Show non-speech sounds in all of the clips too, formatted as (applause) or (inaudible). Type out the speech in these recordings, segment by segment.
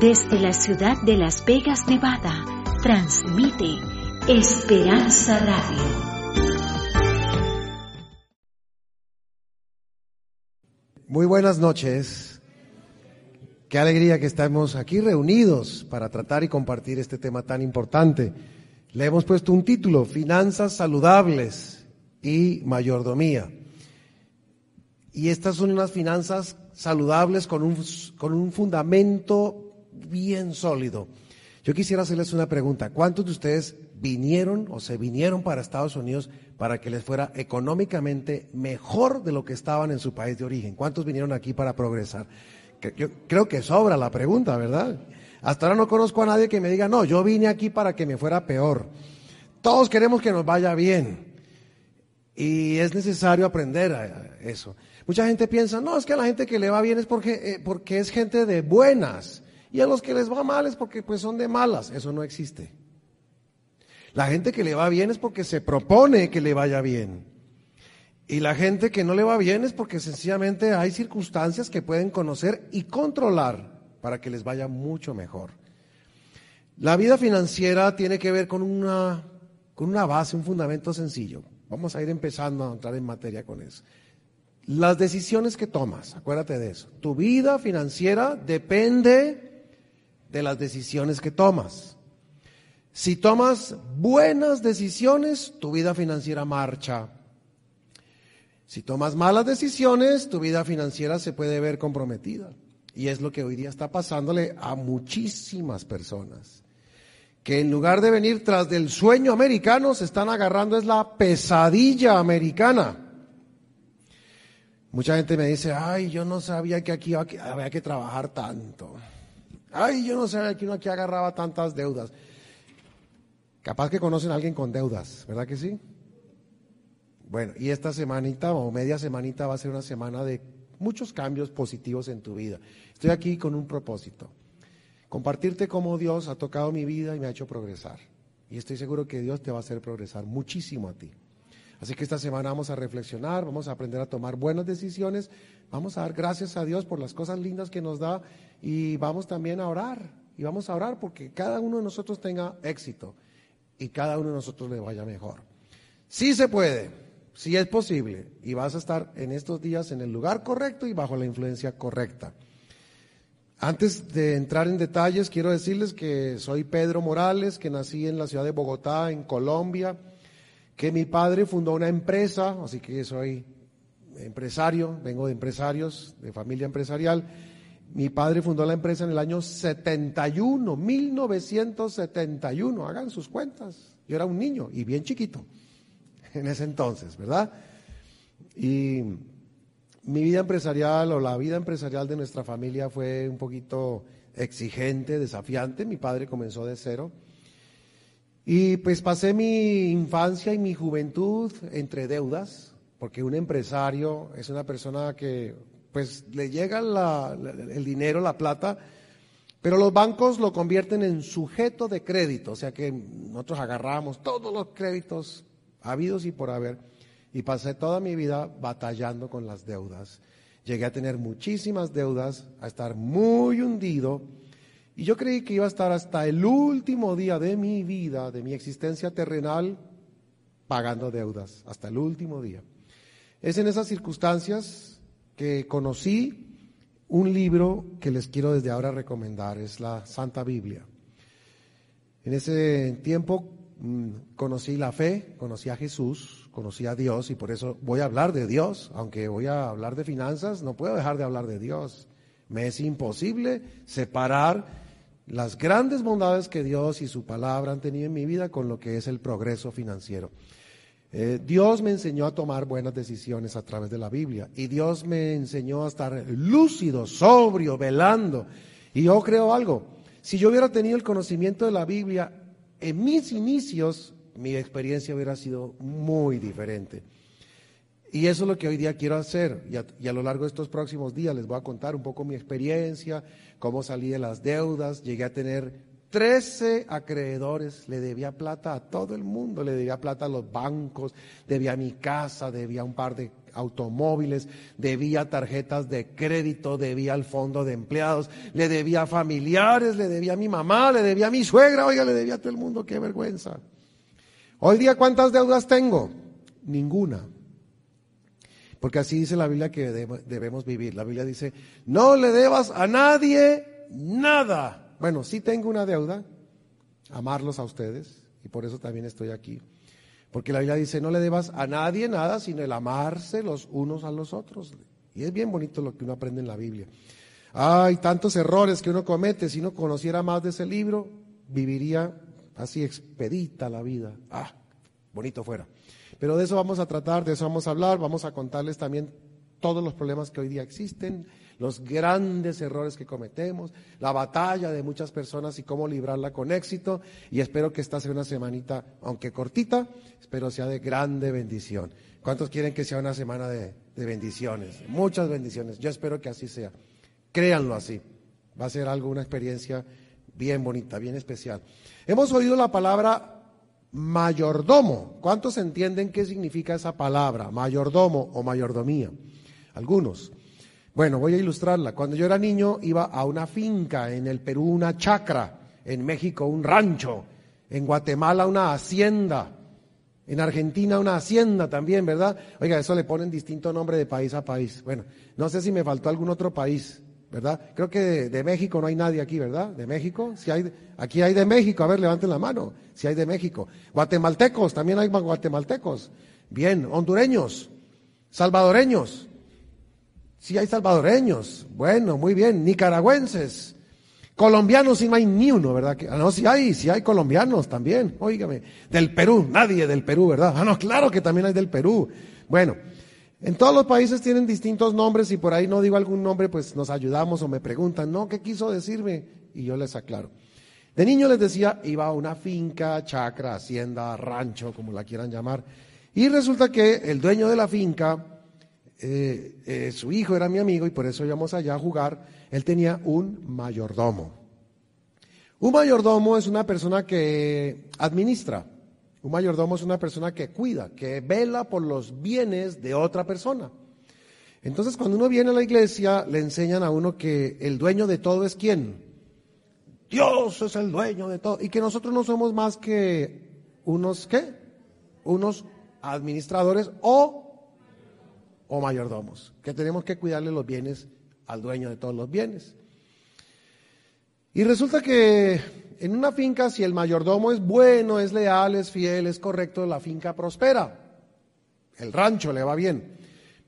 Desde la ciudad de Las Vegas, Nevada, transmite Esperanza Radio. Muy buenas noches. Qué alegría que estamos aquí reunidos para tratar y compartir este tema tan importante. Le hemos puesto un título, Finanzas saludables y mayordomía. Y estas son unas finanzas saludables con un, con un fundamento bien sólido. Yo quisiera hacerles una pregunta. ¿Cuántos de ustedes vinieron o se vinieron para Estados Unidos para que les fuera económicamente mejor de lo que estaban en su país de origen? ¿Cuántos vinieron aquí para progresar? Yo creo que sobra la pregunta, ¿verdad? Hasta ahora no conozco a nadie que me diga, no, yo vine aquí para que me fuera peor. Todos queremos que nos vaya bien. Y es necesario aprender a eso. Mucha gente piensa, no, es que a la gente que le va bien es porque, eh, porque es gente de buenas. Y a los que les va mal es porque pues son de malas. Eso no existe. La gente que le va bien es porque se propone que le vaya bien. Y la gente que no le va bien es porque sencillamente hay circunstancias que pueden conocer y controlar para que les vaya mucho mejor. La vida financiera tiene que ver con una, con una base, un fundamento sencillo. Vamos a ir empezando a entrar en materia con eso. Las decisiones que tomas, acuérdate de eso. Tu vida financiera depende de las decisiones que tomas. Si tomas buenas decisiones, tu vida financiera marcha. Si tomas malas decisiones, tu vida financiera se puede ver comprometida. Y es lo que hoy día está pasándole a muchísimas personas. Que en lugar de venir tras del sueño americano, se están agarrando es la pesadilla americana. Mucha gente me dice, ay, yo no sabía que aquí había que trabajar tanto. Ay, yo no sé que uno aquí agarraba tantas deudas. Capaz que conocen a alguien con deudas, ¿verdad que sí? Bueno, y esta semanita o media semanita va a ser una semana de muchos cambios positivos en tu vida. Estoy aquí con un propósito. Compartirte cómo Dios ha tocado mi vida y me ha hecho progresar. Y estoy seguro que Dios te va a hacer progresar muchísimo a ti. Así que esta semana vamos a reflexionar, vamos a aprender a tomar buenas decisiones, vamos a dar gracias a Dios por las cosas lindas que nos da y vamos también a orar. Y vamos a orar porque cada uno de nosotros tenga éxito y cada uno de nosotros le vaya mejor. Sí se puede, sí es posible y vas a estar en estos días en el lugar correcto y bajo la influencia correcta. Antes de entrar en detalles, quiero decirles que soy Pedro Morales, que nací en la ciudad de Bogotá, en Colombia que mi padre fundó una empresa, así que soy empresario, vengo de empresarios, de familia empresarial. Mi padre fundó la empresa en el año 71, 1971, hagan sus cuentas. Yo era un niño y bien chiquito (laughs) en ese entonces, ¿verdad? Y mi vida empresarial o la vida empresarial de nuestra familia fue un poquito exigente, desafiante. Mi padre comenzó de cero y pues pasé mi infancia y mi juventud entre deudas, porque un empresario es una persona que pues le llega el dinero, la plata, pero los bancos lo convierten en sujeto de crédito, o sea que nosotros agarramos todos los créditos habidos y por haber, y pasé toda mi vida batallando con las deudas. Llegué a tener muchísimas deudas, a estar muy hundido, y yo creí que iba a estar hasta el último día de mi vida, de mi existencia terrenal, pagando deudas, hasta el último día. Es en esas circunstancias que conocí un libro que les quiero desde ahora recomendar, es la Santa Biblia. En ese tiempo mm, conocí la fe, conocí a Jesús, conocí a Dios y por eso voy a hablar de Dios, aunque voy a hablar de finanzas, no puedo dejar de hablar de Dios. Me es imposible separar las grandes bondades que Dios y su palabra han tenido en mi vida con lo que es el progreso financiero. Eh, Dios me enseñó a tomar buenas decisiones a través de la Biblia y Dios me enseñó a estar lúcido, sobrio, velando. Y yo creo algo, si yo hubiera tenido el conocimiento de la Biblia en mis inicios, mi experiencia hubiera sido muy diferente. Y eso es lo que hoy día quiero hacer. Y a, y a, lo largo de estos próximos días les voy a contar un poco mi experiencia, cómo salí de las deudas. Llegué a tener 13 acreedores. Le debía plata a todo el mundo. Le debía plata a los bancos, debía a mi casa, debía un par de automóviles, debía tarjetas de crédito, debía al fondo de empleados, le debía a familiares, le debía a mi mamá, le debía a mi suegra, oiga, le debía a todo el mundo, qué vergüenza. Hoy día, ¿cuántas deudas tengo? Ninguna. Porque así dice la Biblia que debemos vivir. La Biblia dice, no le debas a nadie nada. Bueno, sí tengo una deuda, amarlos a ustedes, y por eso también estoy aquí. Porque la Biblia dice, no le debas a nadie nada, sino el amarse los unos a los otros. Y es bien bonito lo que uno aprende en la Biblia. Hay tantos errores que uno comete. Si uno conociera más de ese libro, viviría así expedita la vida. Ah, bonito fuera. Pero de eso vamos a tratar, de eso vamos a hablar, vamos a contarles también todos los problemas que hoy día existen, los grandes errores que cometemos, la batalla de muchas personas y cómo librarla con éxito. Y espero que esta sea una semanita, aunque cortita, espero sea de grande bendición. ¿Cuántos quieren que sea una semana de, de bendiciones? Muchas bendiciones. Yo espero que así sea. Créanlo así. Va a ser algo, una experiencia bien bonita, bien especial. Hemos oído la palabra mayordomo. ¿Cuántos entienden qué significa esa palabra, mayordomo o mayordomía? Algunos. Bueno, voy a ilustrarla. Cuando yo era niño iba a una finca, en el Perú una chacra, en México un rancho, en Guatemala una hacienda, en Argentina una hacienda también, ¿verdad? Oiga, eso le ponen distinto nombre de país a país. Bueno, no sé si me faltó algún otro país, ¿verdad? Creo que de, México no hay nadie aquí, ¿verdad? ¿De México? Si hay, aquí hay de México, a ver, levanten la mano, si hay de México. Guatemaltecos, también hay guatemaltecos. Bien, hondureños, salvadoreños, Sí hay salvadoreños, bueno, muy bien, nicaragüenses, colombianos sí no hay ni uno, ¿verdad? Ah, no, sí hay, sí hay colombianos también, óigame, del Perú, nadie del Perú, ¿verdad? Ah, no, claro que también hay del Perú. Bueno, en todos los países tienen distintos nombres y por ahí no digo algún nombre, pues nos ayudamos o me preguntan, no, ¿qué quiso decirme? Y yo les aclaro. De niño les decía, iba a una finca, chacra, hacienda, rancho, como la quieran llamar, y resulta que el dueño de la finca eh, eh, su hijo era mi amigo y por eso íbamos allá a jugar, él tenía un mayordomo. Un mayordomo es una persona que administra, un mayordomo es una persona que cuida, que vela por los bienes de otra persona. Entonces, cuando uno viene a la iglesia, le enseñan a uno que el dueño de todo es quién. Dios es el dueño de todo. Y que nosotros no somos más que unos, ¿qué? Unos administradores o o mayordomos, que tenemos que cuidarle los bienes al dueño de todos los bienes. Y resulta que en una finca, si el mayordomo es bueno, es leal, es fiel, es correcto, la finca prospera. El rancho le va bien.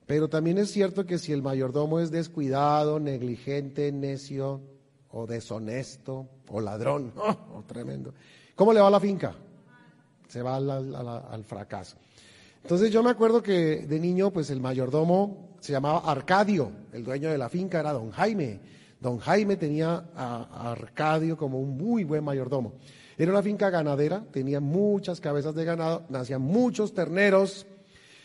Pero también es cierto que si el mayordomo es descuidado, negligente, necio o deshonesto o ladrón, (laughs) oh, tremendo, ¿cómo le va a la finca? Se va al fracaso. Entonces yo me acuerdo que de niño, pues el mayordomo se llamaba Arcadio, el dueño de la finca era don Jaime. Don Jaime tenía a Arcadio como un muy buen mayordomo. Era una finca ganadera, tenía muchas cabezas de ganado, nacían muchos terneros.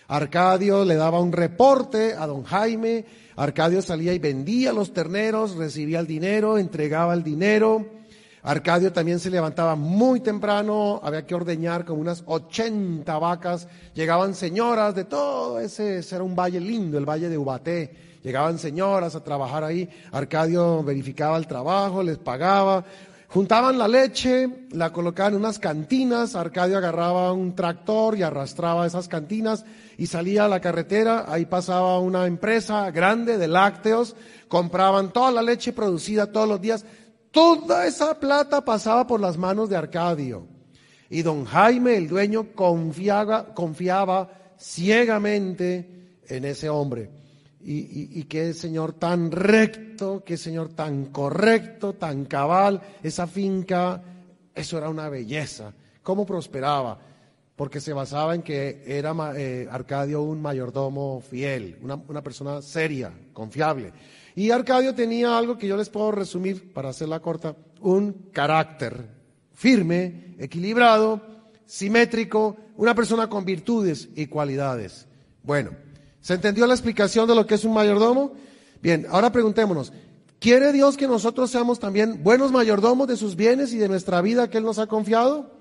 Arcadio le daba un reporte a don Jaime, Arcadio salía y vendía los terneros, recibía el dinero, entregaba el dinero. Arcadio también se levantaba muy temprano, había que ordeñar como unas 80 vacas, llegaban señoras de todo ese, ese era un valle lindo, el valle de Ubaté, llegaban señoras a trabajar ahí, Arcadio verificaba el trabajo, les pagaba, juntaban la leche, la colocaban en unas cantinas, Arcadio agarraba un tractor y arrastraba esas cantinas y salía a la carretera, ahí pasaba una empresa grande de lácteos, compraban toda la leche producida todos los días, Toda esa plata pasaba por las manos de Arcadio. Y don Jaime, el dueño, confiaba, ciegamente en ese hombre. Y, qué señor tan recto, qué señor tan correcto, tan cabal. Esa finca, eso era una belleza. ¿Cómo prosperaba? Porque se basaba en que era eh, Arcadio un mayordomo fiel, una persona seria, confiable. Y Arcadio tenía algo que yo les puedo resumir para hacerla corta, un carácter firme, equilibrado, simétrico, una persona con virtudes y cualidades. Bueno, ¿se entendió la explicación de lo que es un mayordomo? Bien, ahora preguntémonos, ¿quiere Dios que nosotros seamos también buenos mayordomos de sus bienes y de nuestra vida que Él nos ha confiado?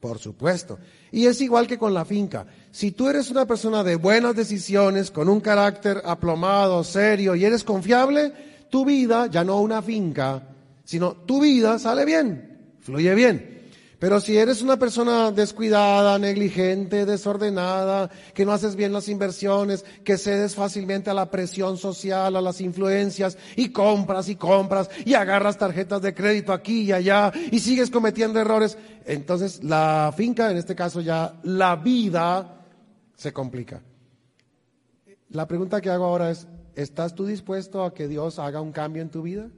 Por supuesto. Y es igual que con la finca. Si tú eres una persona de buenas decisiones, con un carácter aplomado, serio y eres confiable, tu vida, ya no una finca, sino tu vida sale bien, fluye bien. Pero si eres una persona descuidada, negligente, desordenada, que no haces bien las inversiones, que cedes fácilmente a la presión social, a las influencias, y compras y compras, y agarras tarjetas de crédito aquí y allá, y sigues cometiendo errores, entonces la finca, en este caso ya la vida, se complica. La pregunta que hago ahora es, ¿estás tú dispuesto a que Dios haga un cambio en tu vida?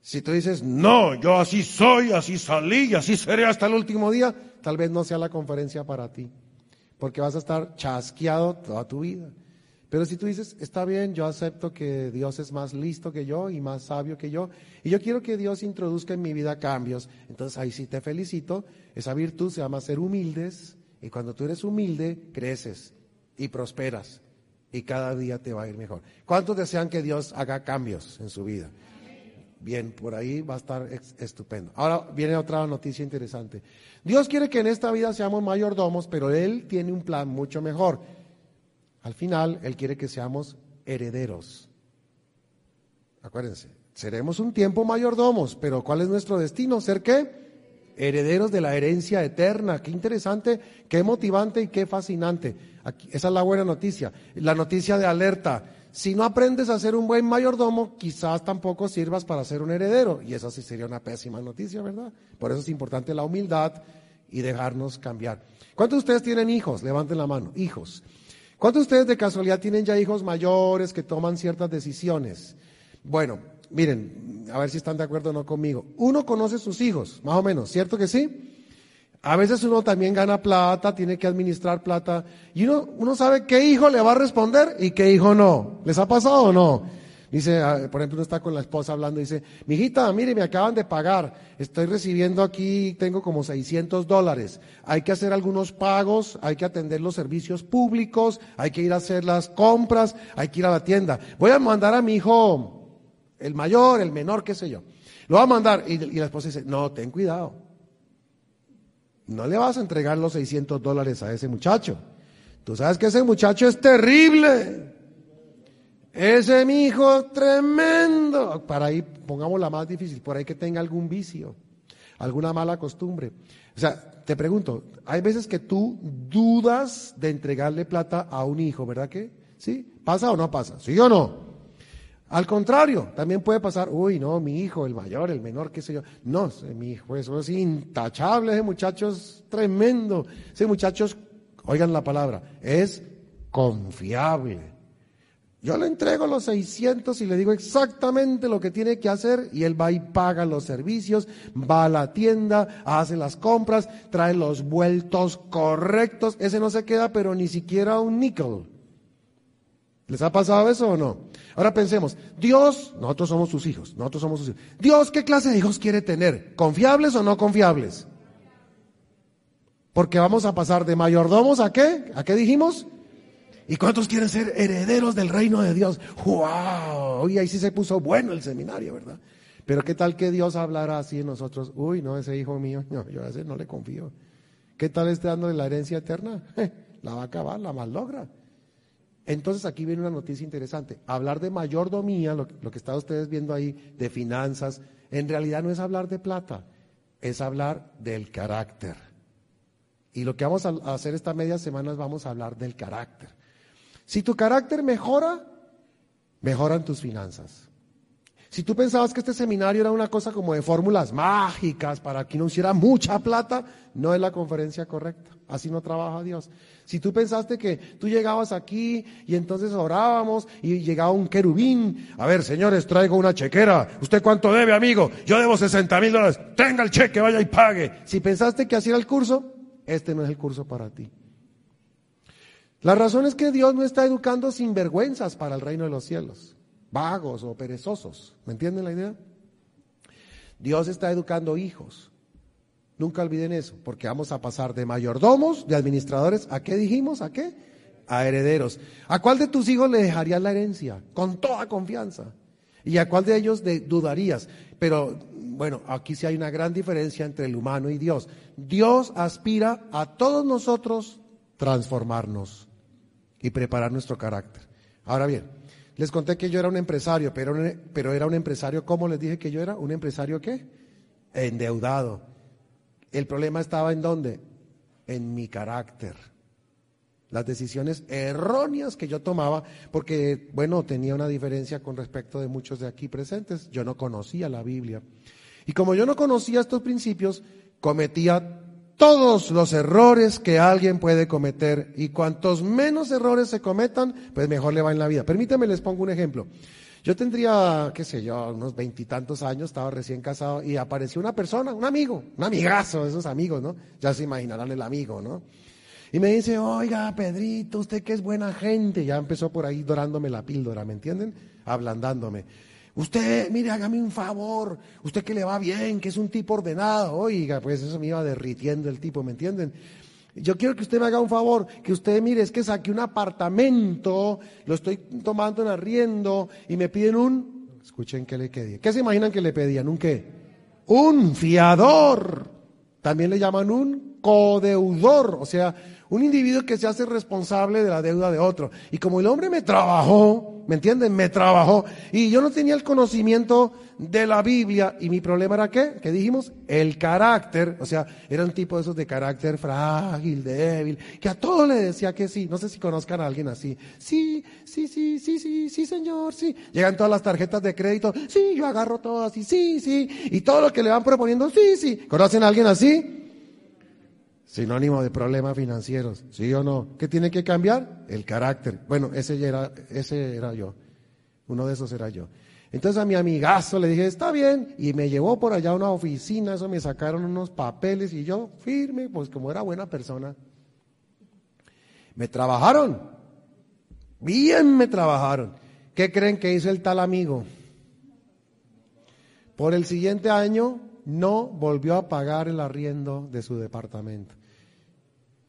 Si tú dices, no, yo así soy, así salí así seré hasta el último día, tal vez no sea la conferencia para ti, porque vas a estar chasqueado toda tu vida. Pero si tú dices, está bien, yo acepto que Dios es más listo que yo y más sabio que yo, y yo quiero que Dios introduzca en mi vida cambios, entonces ahí sí te felicito. Esa virtud se llama ser humildes, y cuando tú eres humilde, creces y prosperas, y cada día te va a ir mejor. ¿Cuántos desean que Dios haga cambios en su vida? Bien, por ahí va a estar estupendo. Ahora viene otra noticia interesante. Dios quiere que en esta vida seamos mayordomos, pero Él tiene un plan mucho mejor. Al final, Él quiere que seamos herederos. Acuérdense, seremos un tiempo mayordomos, pero ¿cuál es nuestro destino? ¿Ser qué? Herederos de la herencia eterna. Qué interesante, qué motivante y qué fascinante. esa es la buena noticia. La noticia de alerta si no aprendes a ser un buen mayordomo, quizás tampoco sirvas para ser un heredero. Y eso sí sería una pésima noticia, ¿verdad? Por eso es importante la humildad y dejarnos cambiar. ¿Cuántos de ustedes tienen hijos? Levanten la mano. Hijos. ¿Cuántos de ustedes de casualidad tienen ya hijos mayores que toman ciertas decisiones? Bueno, miren, a ver si están de acuerdo o no conmigo. Uno conoce sus hijos, más o menos, ¿cierto que sí? A veces uno también gana plata, tiene que administrar plata, y uno, uno sabe qué hijo le va a responder y qué hijo no. ¿Les ha pasado o no? Dice, ah, por ejemplo, uno está con la esposa hablando y dice, mijita, mire, me acaban de pagar, estoy recibiendo aquí, tengo como 600 dólares, hay que hacer algunos pagos, hay que atender los servicios públicos, hay que ir a hacer las compras, hay que ir a la tienda. Voy a mandar a mi hijo, el mayor, el menor, qué sé yo. Lo va a mandar y, la esposa dice, no, ten cuidado no le vas a entregar los 600 dólares a ese muchacho. Tú sabes que ese muchacho es terrible. Ese mi hijo tremendo. Para ahí, pongamos la más difícil, por ahí que tenga algún vicio, alguna mala costumbre. O sea, te pregunto, hay veces que tú dudas de entregarle plata a un hijo, ¿verdad que? ¿Sí? ¿Pasa o no pasa? ¿Sí o no? Al contrario, también puede pasar, uy, no, mi hijo, el mayor, el menor, qué sé yo. No, mi hijo, eso es intachable, ese muchacho es tremendo. Ese muchacho, oigan la palabra, es confiable. Yo le entrego los 600 y le digo exactamente lo que tiene que hacer y él va y paga los servicios, va a la tienda, hace las compras, trae los vueltos correctos. Ese no se queda, pero ni siquiera un níquel. ¿Les ha pasado eso o no? Ahora pensemos, Dios, nosotros somos sus hijos, nosotros somos sus hijos. Dios, ¿qué clase de hijos quiere tener? ¿Confiables o no confiables? Porque vamos a pasar de mayordomos a qué? ¿A qué dijimos? ¿Y cuántos quieren ser herederos del reino de Dios? ¡Wow! Uy, ahí sí se puso bueno el seminario, ¿verdad? Pero ¿qué tal que Dios hablara así en nosotros? Uy, no, ese hijo mío, (laughs) no, yo a ese no le confío. ¿Qué tal esté dando la herencia eterna? (laughs) la va a acabar, la logra. Entonces aquí viene una noticia interesante. Hablar de mayordomía, lo, que están ustedes viendo ahí, de finanzas, en realidad no es hablar de plata, es hablar del carácter. Y lo que vamos a hacer esta media semana es vamos a hablar del carácter. Si tu carácter mejora, mejoran tus finanzas. Si tú pensabas que este seminario era una cosa como de fórmulas mágicas para que no hiciera mucha plata, no es la conferencia correcta. Así no trabaja Dios. Si tú pensaste que tú llegabas aquí y entonces orábamos y llegaba un querubín, a ver, señores, traigo una chequera. ¿Usted cuánto debe, amigo? Yo debo 60 mil dólares. Tenga el cheque, vaya y pague. Si pensaste que así era el curso, este no es el curso para ti. La razón es que Dios no está educando sinvergüenzas para el reino de los cielos vagos o perezosos. ¿Me entienden la idea? Dios está educando hijos. Nunca olviden eso, porque vamos a pasar de mayordomos, de administradores, ¿a qué dijimos? ¿A qué? A herederos. ¿A cuál de tus hijos le dejarías la herencia? Con toda confianza. ¿Y a cuál de ellos dudarías? Pero bueno, aquí sí hay una gran diferencia entre el humano y Dios. Dios aspira a todos nosotros transformarnos y preparar nuestro carácter. Ahora bien, les conté que yo era un empresario, pero, pero era un empresario, ¿cómo les dije que yo era? ¿Un empresario qué? Endeudado. El problema estaba en dónde? En mi carácter. Las decisiones erróneas que yo tomaba, porque, bueno, tenía una diferencia con respecto de muchos de aquí presentes. Yo no conocía la Biblia. Y como yo no conocía estos principios, cometía todos los errores que alguien puede cometer y cuantos menos errores se cometan, pues mejor le va en la vida. Permítame, les pongo un ejemplo. Yo tendría, qué sé yo, unos veintitantos años, estaba recién casado y apareció una persona, un amigo, un amigazo, esos amigos, ¿no? Ya se imaginarán el amigo, ¿no? Y me dice, oiga, Pedrito, usted que es buena gente. Ya empezó por ahí dorándome la píldora, ¿me entienden? Ablandándome. Usted, mire, hágame un favor, usted que le va bien, que es un tipo ordenado, oiga, pues eso me iba derritiendo el tipo, ¿me entienden? Yo quiero que usted me haga un favor, que usted mire, es que saqué un apartamento, lo estoy tomando en arriendo y me piden un, escuchen qué le pedí. ¿Qué se imaginan que le pedían? ¿Un qué? Un fiador. También le llaman un codeudor, o sea, un individuo que se hace responsable de la deuda de otro. Y como el hombre me trabajó, ¿me entienden? Me trabajó. Y yo no tenía el conocimiento de la Biblia. ¿Y mi problema era qué? ¿Qué dijimos? El carácter. O sea, era un tipo de esos de carácter frágil, débil, que a todo le decía que sí. No sé si conozcan a alguien así. Sí, sí, sí, sí, sí, sí, señor, sí. Llegan todas las tarjetas de crédito. Sí, yo agarro todas y sí, sí. Y todo lo que le van proponiendo, sí, sí. ¿Conocen a alguien así? Sinónimo de problemas financieros, ¿sí o no? ¿Qué tiene que cambiar? El carácter. Bueno, ese era, ese era yo. Uno de esos era yo. Entonces a mi amigazo le dije, está bien, y me llevó por allá a una oficina, eso me sacaron unos papeles y yo firme, pues como era buena persona. Me trabajaron, bien me trabajaron. ¿Qué creen que hizo el tal amigo? Por el siguiente año no volvió a pagar el arriendo de su departamento.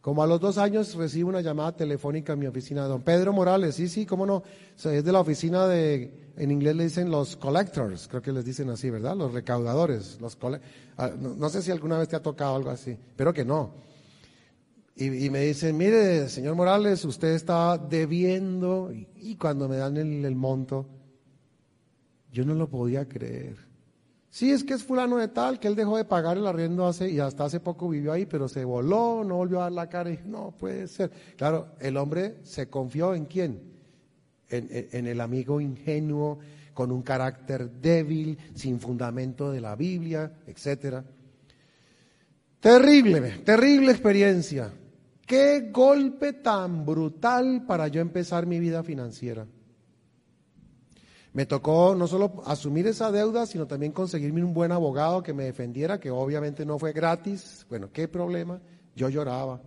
Como a los dos años recibo una llamada telefónica en mi oficina. Don Pedro Morales, sí, sí, cómo no. es de la oficina de, en inglés le dicen los collectors, creo que les dicen así, ¿verdad? Los recaudadores. Los ah, no, sé si alguna vez te ha tocado algo así, pero que no. Y, me dicen, mire, señor Morales, usted está debiendo. Y, cuando me dan el monto, yo no lo podía creer. Sí, es que es fulano de tal, que él dejó de pagar el arriendo hace, y hasta hace poco vivió ahí, pero se voló, no volvió a dar la cara y no puede ser. Claro, el hombre se confió en quién? En, el amigo ingenuo, con un carácter débil, sin fundamento de la Biblia, etcétera. Terrible, terrible experiencia. Qué golpe tan brutal para yo empezar mi vida financiera. Me tocó no solo asumir esa deuda, sino también conseguirme un buen abogado que me defendiera, que obviamente no fue gratis. Bueno, ¿qué problema? Yo lloraba.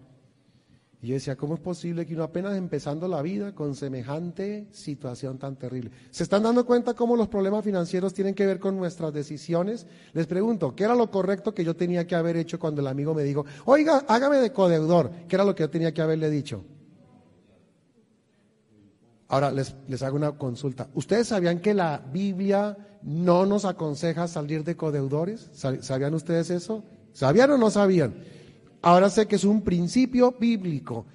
Y yo decía, ¿cómo es posible que uno apenas empezando la vida con semejante situación tan terrible? ¿Se están dando cuenta cómo los problemas financieros tienen que ver con nuestras decisiones? Les pregunto, ¿qué era lo correcto que yo tenía que haber hecho cuando el amigo me dijo, oiga, hágame de codeudor? ¿Qué era lo que yo tenía que haberle dicho? Ahora les, les hago una consulta. ¿Ustedes sabían que la Biblia no nos aconseja salir de codeudores? ¿Sabían ustedes eso? ¿Sabían o no sabían? Ahora sé que es un principio bíblico.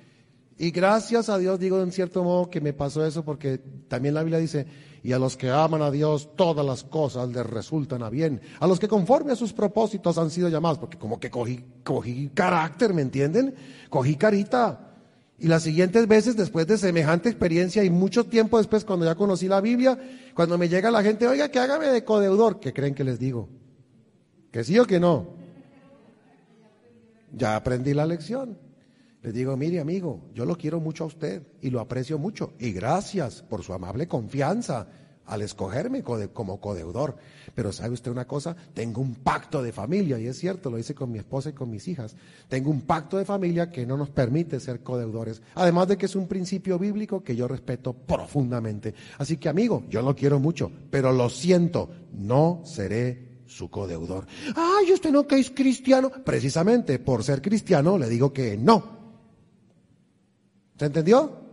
Y gracias a Dios digo en cierto modo que me pasó eso porque también la Biblia dice, y a los que aman a Dios todas las cosas les resultan a bien. A los que conforme a sus propósitos han sido llamados, porque como que cogí, cogí carácter, ¿me entienden? Cogí carita. Y las siguientes veces, después de semejante experiencia y mucho tiempo después, cuando ya conocí la Biblia, cuando me llega la gente, oiga, que hágame de codeudor, ¿qué creen que les digo? ¿Que sí o que no? Ya aprendí la lección. Les digo, mire amigo, yo lo quiero mucho a usted y lo aprecio mucho. Y gracias por su amable confianza al escogerme como codeudor. Pero sabe usted una cosa, tengo un pacto de familia, y es cierto, lo hice con mi esposa y con mis hijas. Tengo un pacto de familia que no nos permite ser codeudores. Además de que es un principio bíblico que yo respeto profundamente. Así que amigo, yo lo quiero mucho, pero lo siento, no seré su codeudor. Ay, usted no que es cristiano. Precisamente por ser cristiano le digo que no. ¿Se entendió?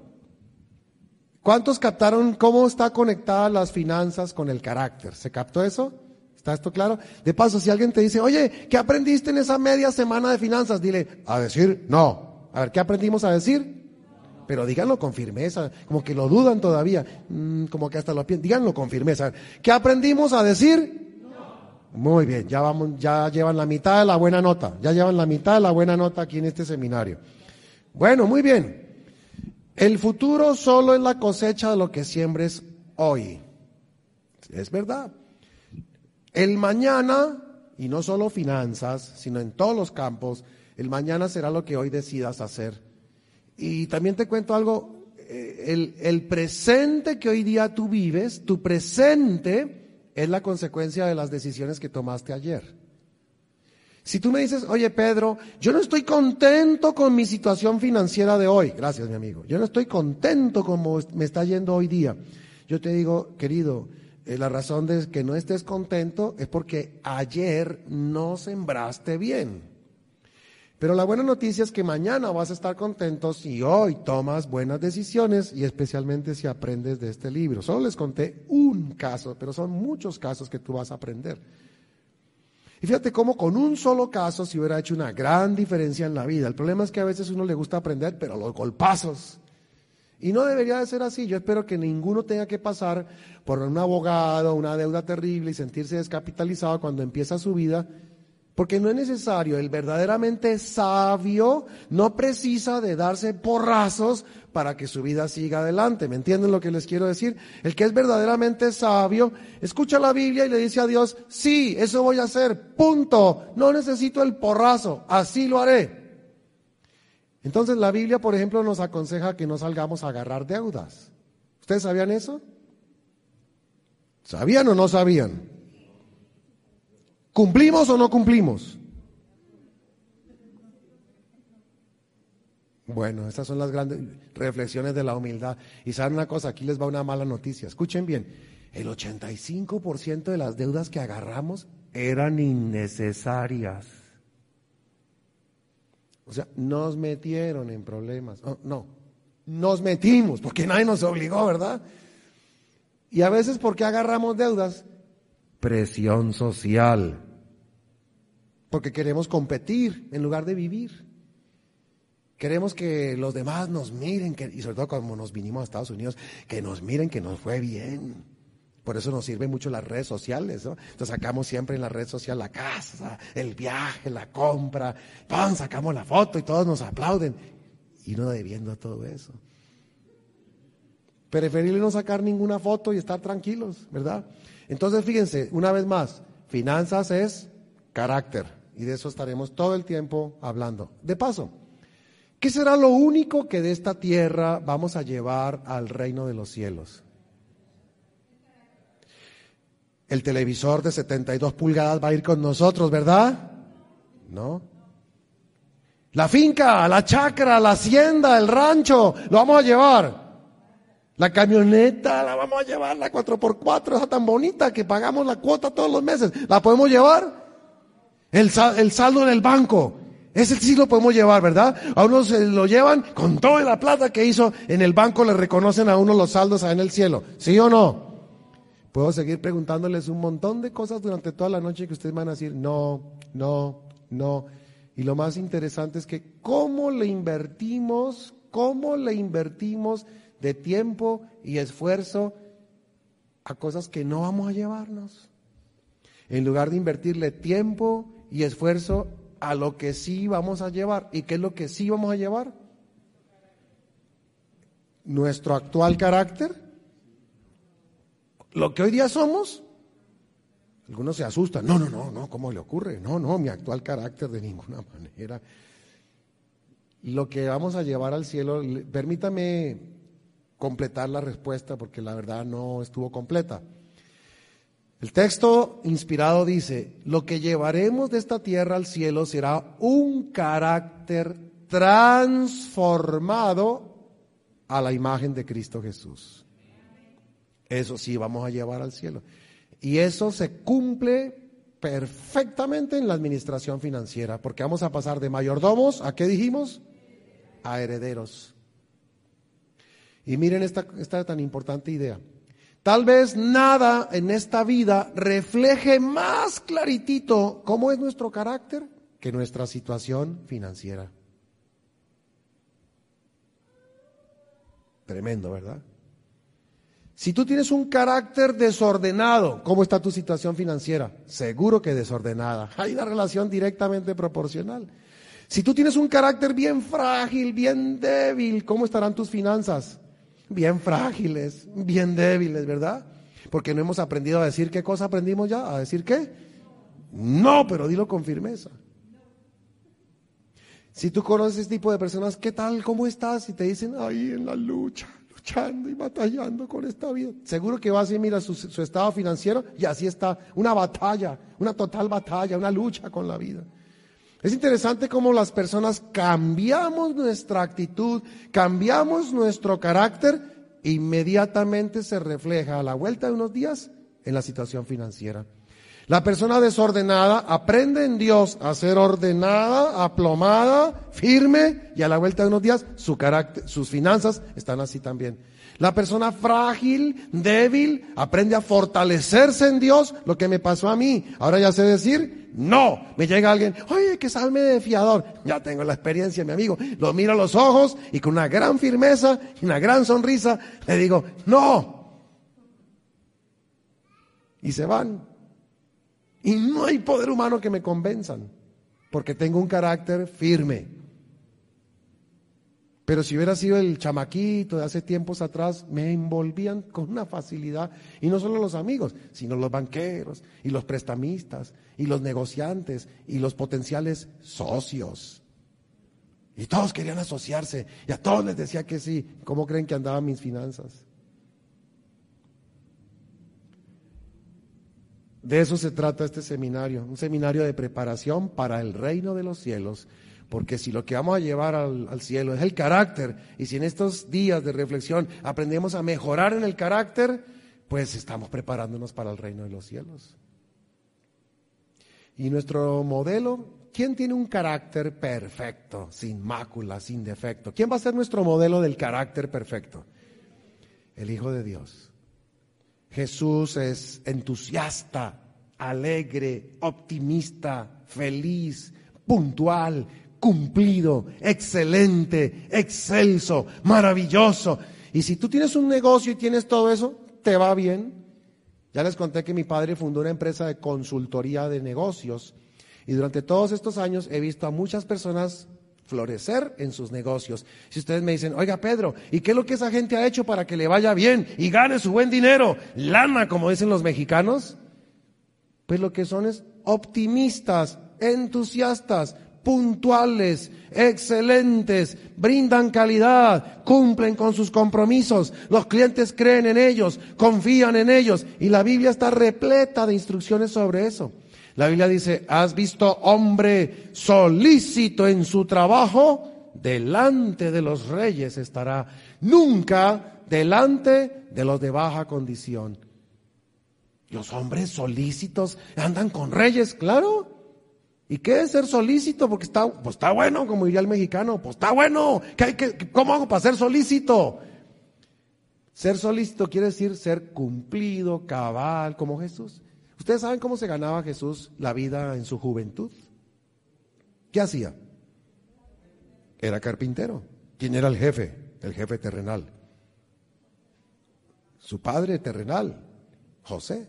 ¿Cuántos captaron cómo está conectada las finanzas con el carácter? ¿Se captó eso? ¿Está esto claro? De paso, si alguien te dice, oye, ¿qué aprendiste en esa media semana de finanzas? Dile, a decir, no. A ver, ¿qué aprendimos a decir? Pero díganlo con firmeza, como que lo dudan todavía, mm, como que hasta lo piensan. Díganlo con firmeza. ¿Qué aprendimos a decir? Muy bien, ya vamos, ya llevan la mitad de la buena nota, ya llevan la mitad de la buena nota aquí en este seminario. Bueno, muy bien. El futuro solo es la cosecha de lo que siembres hoy. Es verdad. El mañana, y no solo finanzas, sino en todos los campos, el mañana será lo que hoy decidas hacer. Y también te cuento algo, eh, el, el presente que hoy día tú vives, tu presente es la consecuencia de las decisiones que tomaste ayer. Si tú me dices, oye Pedro, yo no estoy contento con mi situación financiera de hoy, gracias mi amigo, yo no estoy contento como me está yendo hoy día, yo te digo, querido, eh, la razón de que no estés contento es porque ayer no sembraste bien. Pero la buena noticia es que mañana vas a estar contento si hoy tomas buenas decisiones y especialmente si aprendes de este libro. Solo les conté un caso, pero son muchos casos que tú vas a aprender. Y fíjate cómo con un solo caso se hubiera hecho una gran diferencia en la vida. El problema es que a veces uno le gusta aprender, pero los golpazos. Y no debería de ser así. Yo espero que ninguno tenga que pasar por un abogado, una deuda terrible y sentirse descapitalizado cuando empieza su vida, porque no es necesario. El verdaderamente sabio no precisa de darse porrazos para que su vida siga adelante. ¿Me entienden lo que les quiero decir? El que es verdaderamente sabio, escucha la Biblia y le dice a Dios, sí, eso voy a hacer, punto. No necesito el porrazo, así lo haré. Entonces la Biblia, por ejemplo, nos aconseja que no salgamos a agarrar deudas. ¿Ustedes sabían eso? ¿Sabían o no sabían? ¿Cumplimos o no cumplimos? Bueno, estas son las grandes reflexiones de la humildad. Y saben una cosa, aquí les va una mala noticia. Escuchen bien, el 85% de las deudas que agarramos eran innecesarias. O sea, nos metieron en problemas. Oh, no, nos metimos, porque nadie nos obligó, ¿verdad? Y a veces, ¿por qué agarramos deudas? Presión social. Porque queremos competir en lugar de vivir. Queremos que los demás nos miren, que, y sobre todo como nos vinimos a Estados Unidos, que nos miren que nos fue bien. Por eso nos sirven mucho las redes sociales, ¿no? Entonces sacamos siempre en la red social la casa, el viaje, la compra, ¡pam! sacamos la foto y todos nos aplauden. Y no debiendo todo eso. Preferible no sacar ninguna foto y estar tranquilos, ¿verdad? Entonces fíjense, una vez más, finanzas es carácter. Y de eso estaremos todo el tiempo hablando. De paso, ¿qué será lo único que de esta tierra vamos a llevar al reino de los cielos? el televisor de 72 pulgadas va a ir con nosotros, ¿verdad? No. La finca, la chacra, la hacienda, el rancho, lo vamos a llevar. La camioneta la vamos a llevar, la 4x4, esa tan bonita que pagamos la cuota todos los meses. ¿La podemos llevar? El, el saldo en el banco, ese sí lo podemos llevar, ¿verdad? A uno se lo llevan con toda la plata que hizo en el banco, le reconocen a uno los saldos ahí en el cielo. ¿Sí o no? Puedo seguir preguntándoles un montón de cosas durante toda la noche que ustedes van a decir, no, no, no. Y lo más interesante es que cómo le invertimos, cómo le invertimos de tiempo y esfuerzo a cosas que no vamos a llevarnos. En lugar de invertirle tiempo y esfuerzo a lo que sí vamos a llevar. ¿Y qué es lo que sí vamos a llevar? Nuestro actual carácter lo que hoy día somos, algunos se asustan. No, no, no, no, ¿cómo le ocurre? No, no, mi actual carácter de ninguna (laughs) manera. Lo que vamos a llevar al cielo, permítame completar la respuesta porque la verdad no estuvo completa. El texto inspirado dice, lo que llevaremos de esta tierra al cielo será un carácter transformado a la imagen de Cristo Jesús. Eso sí vamos a llevar al cielo. Y eso se cumple perfectamente en la administración financiera, porque vamos a pasar de mayordomos, ¿a qué dijimos? A herederos. Y miren esta, esta tan importante idea. Tal vez nada en esta vida refleje más claritito cómo es nuestro carácter que nuestra situación financiera. Tremendo, ¿verdad? Si tú tienes un carácter desordenado, ¿cómo está tu situación financiera? Seguro que desordenada. (laughs) Hay una relación directamente proporcional. Si tú tienes un carácter bien frágil, bien débil, ¿cómo estarán tus finanzas? Bien frágiles, bien débiles, ¿verdad? Porque no hemos aprendido a decir qué cosa aprendimos ya, a decir qué. No, pero dilo con firmeza. Si tú conoces ese tipo de personas, ¿qué tal? ¿Cómo estás? Y te dicen, ahí en la lucha luchando y batallando con esta vida. Seguro que vas y mira su, su estado financiero y así está, una batalla, una total batalla, una lucha con la vida. Es interesante cómo las personas cambiamos nuestra actitud, cambiamos nuestro carácter, inmediatamente se refleja a la vuelta de unos días en la situación financiera. La persona desordenada aprende en Dios a ser ordenada, aplomada, firme y a la vuelta de unos días su carácter, sus finanzas están así también. La persona frágil, débil, aprende a fortalecerse en Dios, lo que me pasó a mí. Ahora ya sé decir, no. Me llega alguien, oye, que salme de fiador. Ya tengo la experiencia, mi amigo. Lo miro a los ojos y con una gran firmeza y una gran sonrisa le digo, no. Y se van. Y no hay poder humano que me convenzan, porque tengo un carácter firme. Pero si hubiera sido el chamaquito de hace tiempos atrás, me envolvían con una facilidad. Y no solo los amigos, sino los banqueros y los prestamistas y los negociantes y los potenciales socios. Y todos querían asociarse y a todos les decía que sí. ¿Cómo creen que andaban mis finanzas? De eso se trata este seminario, un seminario de preparación para el reino de los cielos, porque si lo que vamos a llevar al, cielo es el carácter, y si en estos días de reflexión aprendemos a mejorar en el carácter, pues estamos preparándonos para el reino de los cielos. Y nuestro modelo, ¿quién tiene un carácter perfecto, sin mácula, sin defecto? ¿Quién va a ser nuestro modelo del carácter perfecto? El Hijo de Dios. Jesús es entusiasta, alegre, optimista, feliz, puntual, cumplido, excelente, excelso, maravilloso. Y si tú tienes un negocio y tienes todo eso, te va bien. Ya les conté que mi padre fundó una empresa de consultoría de negocios y durante todos estos años he visto a muchas personas florecer en sus negocios. Si ustedes me dicen, oiga Pedro, ¿y qué es lo que esa gente ha hecho para que le vaya bien y gane su buen dinero? Lana, como dicen los mexicanos. Pues lo que son es optimistas, entusiastas, puntuales, excelentes, brindan calidad, cumplen con sus compromisos, los clientes creen en ellos, confían en ellos y la Biblia está repleta de instrucciones sobre eso. La Biblia dice, ¿has visto hombre solícito en su trabajo? Delante de los reyes estará, nunca delante de los de baja condición. Los hombres solícitos andan con reyes, claro. ¿Y qué es ser solícito? Porque está, pues está bueno, como diría el mexicano, pues está bueno. ¿Qué hay que, ¿Cómo hago para ser solícito? Ser solícito quiere decir ser cumplido, cabal, como Jesús. ¿Ustedes saben cómo se ganaba Jesús la vida en su juventud? ¿Qué hacía? Era carpintero. ¿Quién era el jefe? El jefe terrenal. Su padre terrenal, José.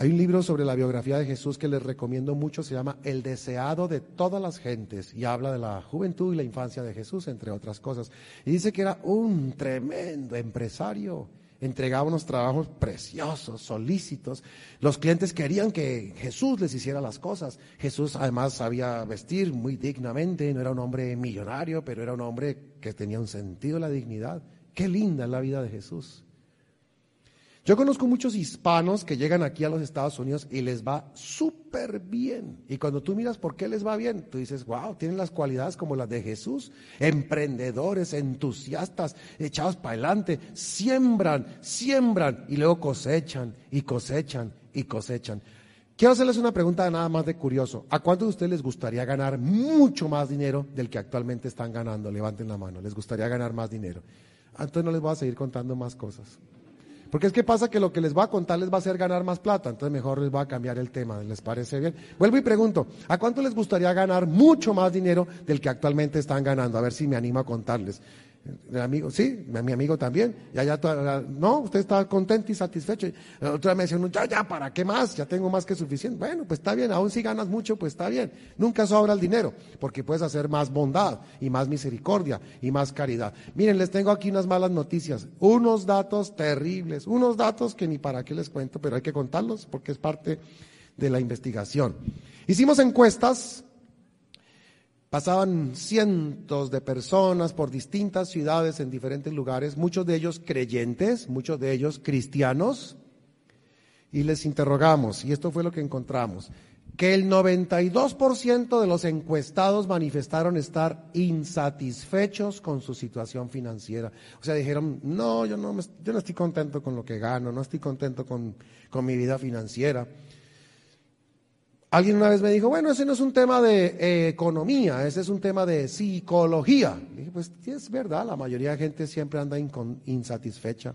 Hay un libro sobre la biografía de Jesús que les recomiendo mucho, se llama El deseado de todas las gentes y habla de la juventud y la infancia de Jesús, entre otras cosas. Y dice que era un tremendo empresario entregaba unos trabajos preciosos, solícitos. Los clientes querían que Jesús les hiciera las cosas. Jesús además sabía vestir muy dignamente, no era un hombre millonario, pero era un hombre que tenía un sentido de la dignidad. Qué linda es la vida de Jesús. Yo conozco muchos hispanos que llegan aquí a los Estados Unidos y les va súper bien. Y cuando tú miras por qué les va bien, tú dices, wow, tienen las cualidades como las de Jesús. Emprendedores, entusiastas, echados para adelante, siembran, siembran y luego cosechan y cosechan y cosechan. Quiero hacerles una pregunta nada más de curioso. ¿A cuántos de ustedes les gustaría ganar mucho más dinero del que actualmente están ganando? Levanten la mano. ¿Les gustaría ganar más dinero? Entonces no les voy a seguir contando más cosas. Porque es que pasa que lo que les va a contar les va a hacer ganar más plata, entonces mejor les va a cambiar el tema, ¿les parece bien? Vuelvo y pregunto, ¿a cuánto les gustaría ganar mucho más dinero del que actualmente están ganando? A ver si me animo a contarles. Mi amigo, sí, mi amigo también. Ya, ya, no, usted está contento y satisfecho. Otra vez me decía, ya, ya, ¿para qué más? Ya tengo más que suficiente. Bueno, pues está bien, aún si ganas mucho, pues está bien. Nunca sobra el dinero, porque puedes hacer más bondad y más misericordia y más caridad. Miren, les tengo aquí unas malas noticias, unos datos terribles, unos datos que ni para qué les cuento, pero hay que contarlos porque es parte de la investigación. Hicimos encuestas Pasaban cientos de personas por distintas ciudades en diferentes lugares, muchos de ellos creyentes, muchos de ellos cristianos, y les interrogamos, y esto fue lo que encontramos, que el 92% de los encuestados manifestaron estar insatisfechos con su situación financiera. O sea, dijeron, no, yo no, yo no estoy contento con lo que gano, no estoy contento con, con mi vida financiera. Alguien una vez me dijo, bueno, ese no es un tema de eh, economía, ese es un tema de psicología. dije, pues es verdad, la mayoría de gente siempre anda insatisfecha.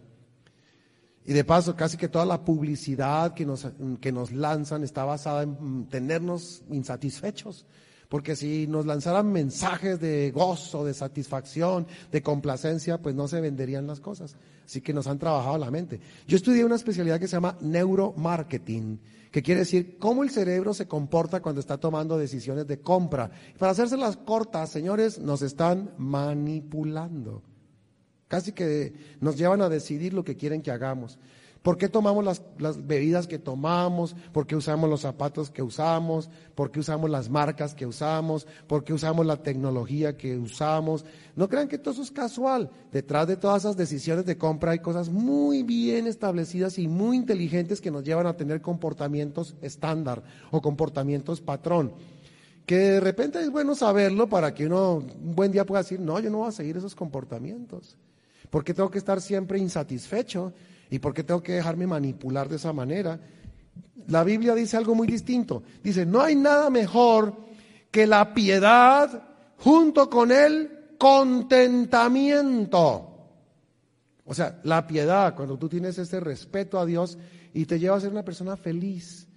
Y de paso, casi que toda la publicidad que nos, que nos lanzan está basada en tenernos insatisfechos. Porque si nos lanzaran mensajes de gozo, de satisfacción, de complacencia, pues no se venderían las cosas. Así que nos han trabajado la mente. Yo estudié una especialidad que se llama neuromarketing que quiere decir cómo el cerebro se comporta cuando está tomando decisiones de compra. Para hacerse las cortas, señores, nos están manipulando. Casi que nos llevan a decidir lo que quieren que hagamos. ¿Por qué tomamos las, bebidas que tomamos? ¿Por qué usamos los zapatos que usamos? ¿Por qué usamos las marcas que usamos? ¿Por qué usamos la tecnología que usamos? No crean que todo eso es casual. Detrás de todas esas decisiones de compra hay cosas muy bien establecidas y muy inteligentes que nos llevan a tener comportamientos estándar o comportamientos patrón. Que de repente es bueno saberlo para que uno un buen día pueda decir, no, yo no voy a seguir esos comportamientos. ¿Por qué tengo que estar siempre insatisfecho? ¿Y por qué tengo que dejarme manipular de esa manera? La Biblia dice algo muy distinto. Dice, no hay nada mejor que la piedad junto con el contentamiento. O sea, la piedad, cuando tú tienes ese respeto a Dios y te lleva a ser una persona feliz.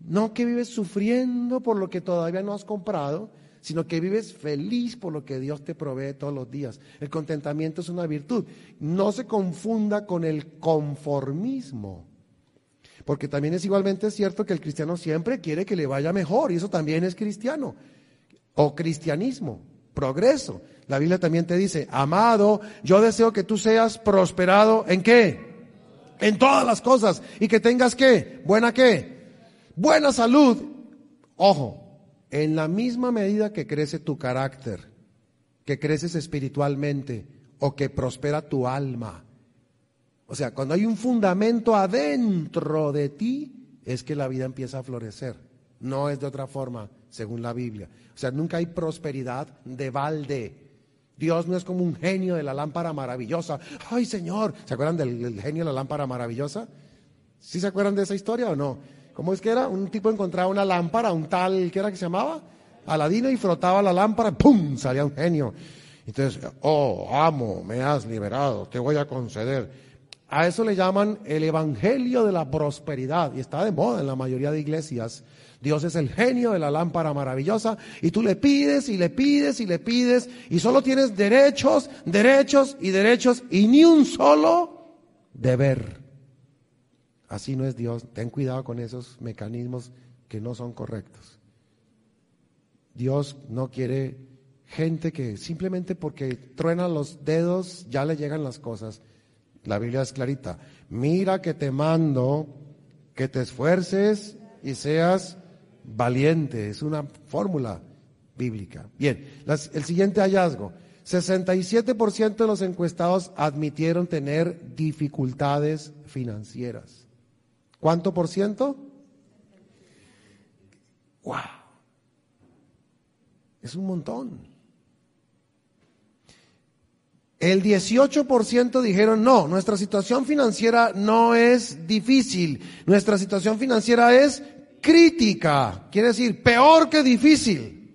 No que vives sufriendo por lo que todavía no has comprado, sino que vives feliz por lo que Dios te provee todos los días. El contentamiento es una virtud. No se confunda con el conformismo. Porque también es igualmente cierto que el cristiano siempre quiere que le vaya mejor, y eso también es cristiano. O cristianismo, progreso. La Biblia también te dice, amado, yo deseo que tú seas prosperado en qué? En todas las cosas. Y que tengas qué? Buena qué? Buena salud. Ojo, en la misma medida que crece tu carácter, que creces espiritualmente o que prospera tu alma. O sea, cuando hay un fundamento adentro de ti, es que la vida empieza a florecer. No es de otra forma, según la Biblia. O sea, nunca hay prosperidad de balde. Dios no es como un genio de la lámpara maravillosa. Ay, Señor, ¿se acuerdan del, del genio de la lámpara maravillosa? ¿Sí se acuerdan de esa historia o no? ¿Cómo es que era? Un tipo encontraba una lámpara, un tal, ¿qué era que se llamaba? Aladino y frotaba la lámpara, ¡pum! salía un genio. Entonces, oh, amo, me has liberado, te voy a conceder. A eso le llaman el evangelio de la prosperidad y está de moda en la mayoría de iglesias. Dios es el genio de la lámpara maravillosa y tú le pides y le pides y le pides y solo tienes derechos, derechos y derechos y ni un solo deber. Así no es Dios. Ten cuidado con esos mecanismos que no son correctos. Dios no quiere gente que simplemente porque truena los dedos ya le llegan las cosas. La Biblia es clarita. Mira que te mando que te esfuerces y seas valiente. Es una fórmula bíblica. Bien, el siguiente hallazgo. 67% de los encuestados admitieron tener dificultades financieras. ¿Cuánto por ciento? ¡Wow! Es un montón. El 18% dijeron, no, nuestra situación financiera no es difícil, nuestra situación financiera es crítica, quiere decir peor que difícil.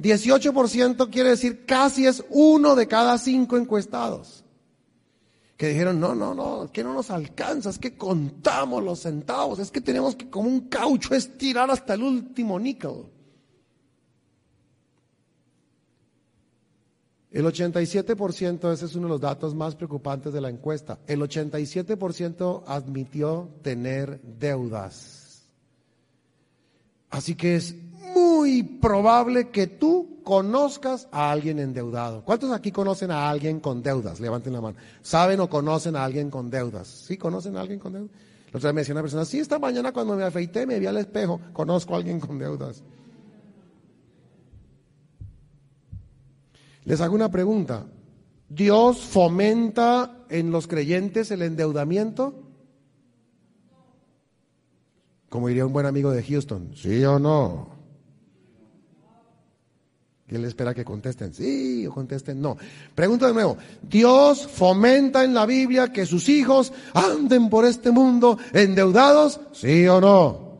18% quiere decir casi es uno de cada cinco encuestados que dijeron, no, no, no, que no nos alcanza, es que contamos los centavos, es que tenemos que como un caucho estirar hasta el último níquel. El 87%, ese es uno de los datos más preocupantes de la encuesta, el 87% admitió tener deudas. Así que es muy probable que tú conozcas a alguien endeudado. ¿Cuántos aquí conocen a alguien con deudas? Levanten la mano. ¿Saben o conocen a alguien con deudas? ¿Sí conocen a alguien con deudas? La otra vez me decía una persona, sí, esta mañana cuando me afeité me vi al espejo, conozco a alguien con deudas. Les hago una pregunta. ¿Dios fomenta en los creyentes el endeudamiento? Como diría un buen amigo de Houston, ¿sí o no? Y él espera que contesten sí o contesten no. Pregunta de nuevo, ¿Dios fomenta en la Biblia que sus hijos anden por este mundo endeudados? ¿Sí o no?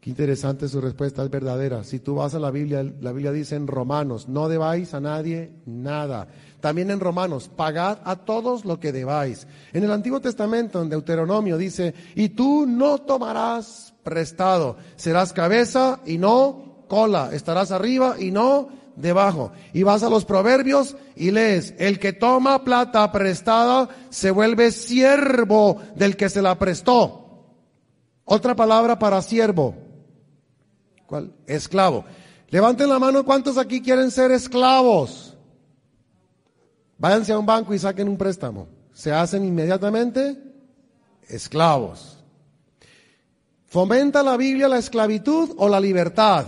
Qué interesante su respuesta, es verdadera. Si tú vas a la Biblia, la Biblia dice en Romanos, no debáis a nadie nada. También en Romanos, pagad a todos lo que debáis. En el Antiguo Testamento, en Deuteronomio, dice, y tú no tomarás prestado, serás cabeza y no cola, estarás arriba y no debajo. Y vas a los proverbios y lees, el que toma plata prestada se vuelve siervo del que se la prestó. Otra palabra para siervo, Esclavo. Levanten la mano, ¿cuántos aquí quieren ser esclavos? Váyanse a un banco y saquen un préstamo. Se hacen inmediatamente esclavos. ¿Fomenta la Biblia la esclavitud o la libertad?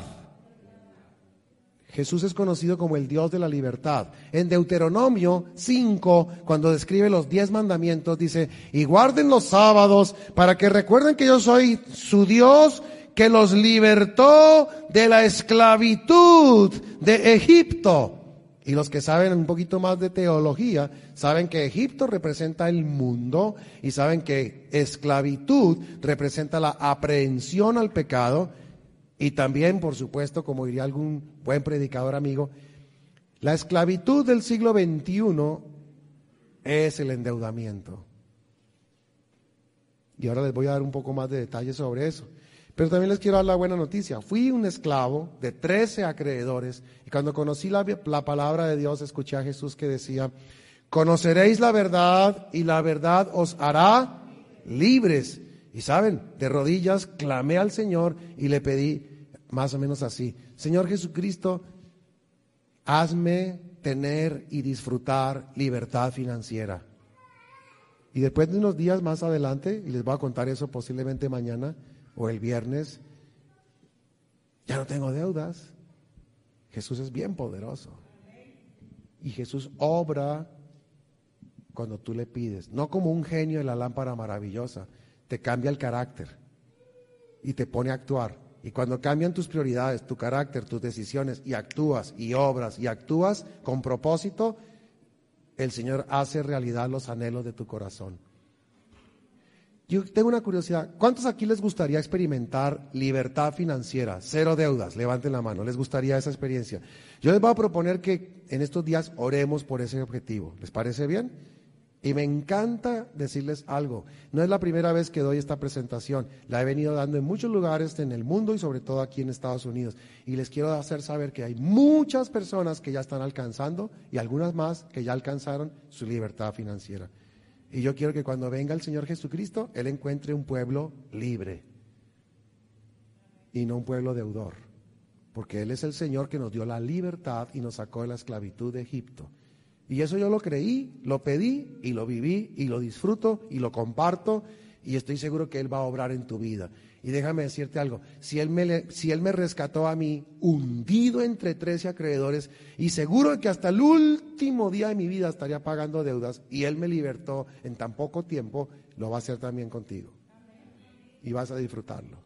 Jesús es conocido como el Dios de la libertad. En Deuteronomio 5, cuando describe los diez mandamientos, dice, y guarden los sábados para que recuerden que yo soy su Dios que los libertó de la esclavitud de Egipto. Y los que saben un poquito más de teología, saben que Egipto representa el mundo y saben que esclavitud representa la aprehensión al pecado y también, por supuesto, como diría algún buen predicador amigo, la esclavitud del siglo XXI es el endeudamiento. Y ahora les voy a dar un poco más de detalles sobre eso. Pero también les quiero dar la buena noticia. Fui un esclavo de 13 acreedores y cuando conocí la, palabra de Dios escuché a Jesús que decía, conoceréis la verdad y la verdad os hará libres. Y saben, de rodillas clamé al Señor y le pedí más o menos así, Señor Jesucristo, hazme tener y disfrutar libertad financiera. Y después de unos días más adelante, y les voy a contar eso posiblemente mañana, o el viernes, ya no tengo deudas. Jesús es bien poderoso. Y Jesús obra cuando tú le pides, no como un genio de la lámpara maravillosa, te cambia el carácter y te pone a actuar. Y cuando cambian tus prioridades, tu carácter, tus decisiones, y actúas y obras y actúas con propósito, el Señor hace realidad los anhelos de tu corazón. Yo tengo una curiosidad. ¿Cuántos aquí les gustaría experimentar libertad financiera, cero deudas? Levanten la mano. ¿Les gustaría esa experiencia? Yo les voy a proponer que en estos días oremos por ese objetivo. ¿Les parece bien? Y me encanta decirles algo. No es la primera vez que doy esta presentación. La he venido dando en muchos lugares en el mundo y sobre todo aquí en Estados Unidos. Y les quiero hacer saber que hay muchas personas que ya están alcanzando y algunas más que ya alcanzaron su libertad financiera. Y yo quiero que cuando venga el Señor Jesucristo, Él encuentre un pueblo libre y no un pueblo deudor. Porque Él es el Señor que nos dio la libertad y nos sacó de la esclavitud de Egipto. Y eso yo lo creí, lo pedí y lo viví y lo disfruto y lo comparto y estoy seguro que Él va a obrar en tu vida. Y déjame decirte algo, si él, me, si él me rescató a mí hundido entre trece acreedores y seguro que hasta el último día de mi vida estaría pagando deudas y Él me libertó en tan poco tiempo, lo va a hacer también contigo. Y vas a disfrutarlo.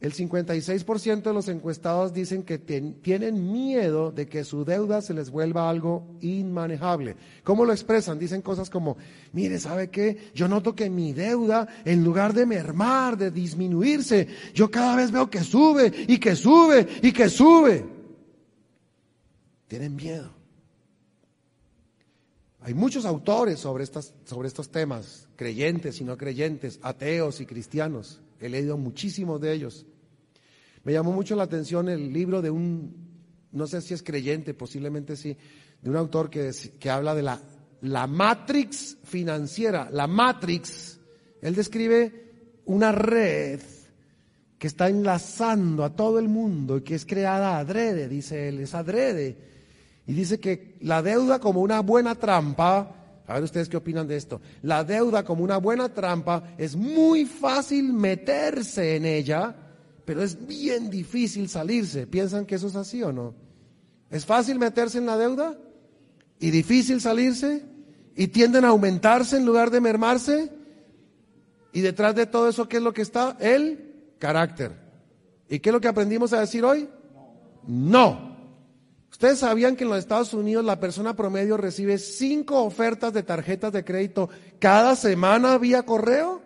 El 56% de los encuestados dicen que tienen miedo de que su deuda se les vuelva algo inmanejable. ¿Cómo lo expresan? Dicen cosas como, mire, ¿sabe qué? Yo noto que mi deuda, en lugar de mermar, de disminuirse, yo cada vez veo que sube y que sube y que sube. Tienen miedo. Hay muchos autores sobre, estos temas, creyentes y no creyentes, ateos y cristianos. He leído muchísimos de ellos. Me llamó mucho la atención el libro de un, no sé si es creyente, posiblemente sí, de un autor que, que habla de la, la matrix financiera. La matrix, él describe una red que está enlazando a todo el mundo y que es creada adrede, dice él, es adrede. Y dice que la deuda como una buena trampa, a ver ustedes qué opinan de esto, la deuda como una buena trampa es muy fácil meterse en ella, pero es bien difícil salirse. ¿Piensan que eso es así o no? ¿Es fácil meterse en la deuda? ¿Y difícil salirse? ¿Y tienden a aumentarse en lugar de mermarse? ¿Y detrás de todo eso qué es lo que está? El carácter. ¿Y qué es lo que aprendimos a decir hoy? No. ¿Ustedes sabían que en los Estados Unidos la persona promedio recibe cinco ofertas de tarjetas de crédito cada semana vía correo?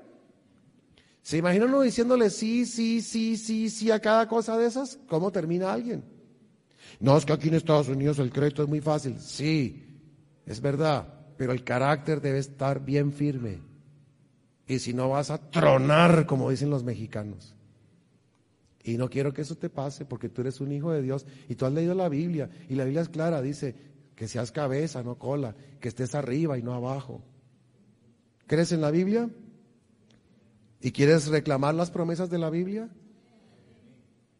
¿Se imaginan uno diciéndole sí, sí, sí, sí, sí a cada cosa de esas? ¿Cómo termina alguien? No, es que aquí en Estados Unidos el crédito es muy fácil. Sí, es verdad, pero el carácter debe estar bien firme. Y si no vas a tronar, como dicen los mexicanos. Y no quiero que eso te pase porque tú eres un hijo de Dios y tú has leído la Biblia y la Biblia es clara, dice que seas cabeza, no cola, que estés arriba y no abajo. ¿Crees en la Biblia? ¿Y quieres reclamar las promesas de la Biblia?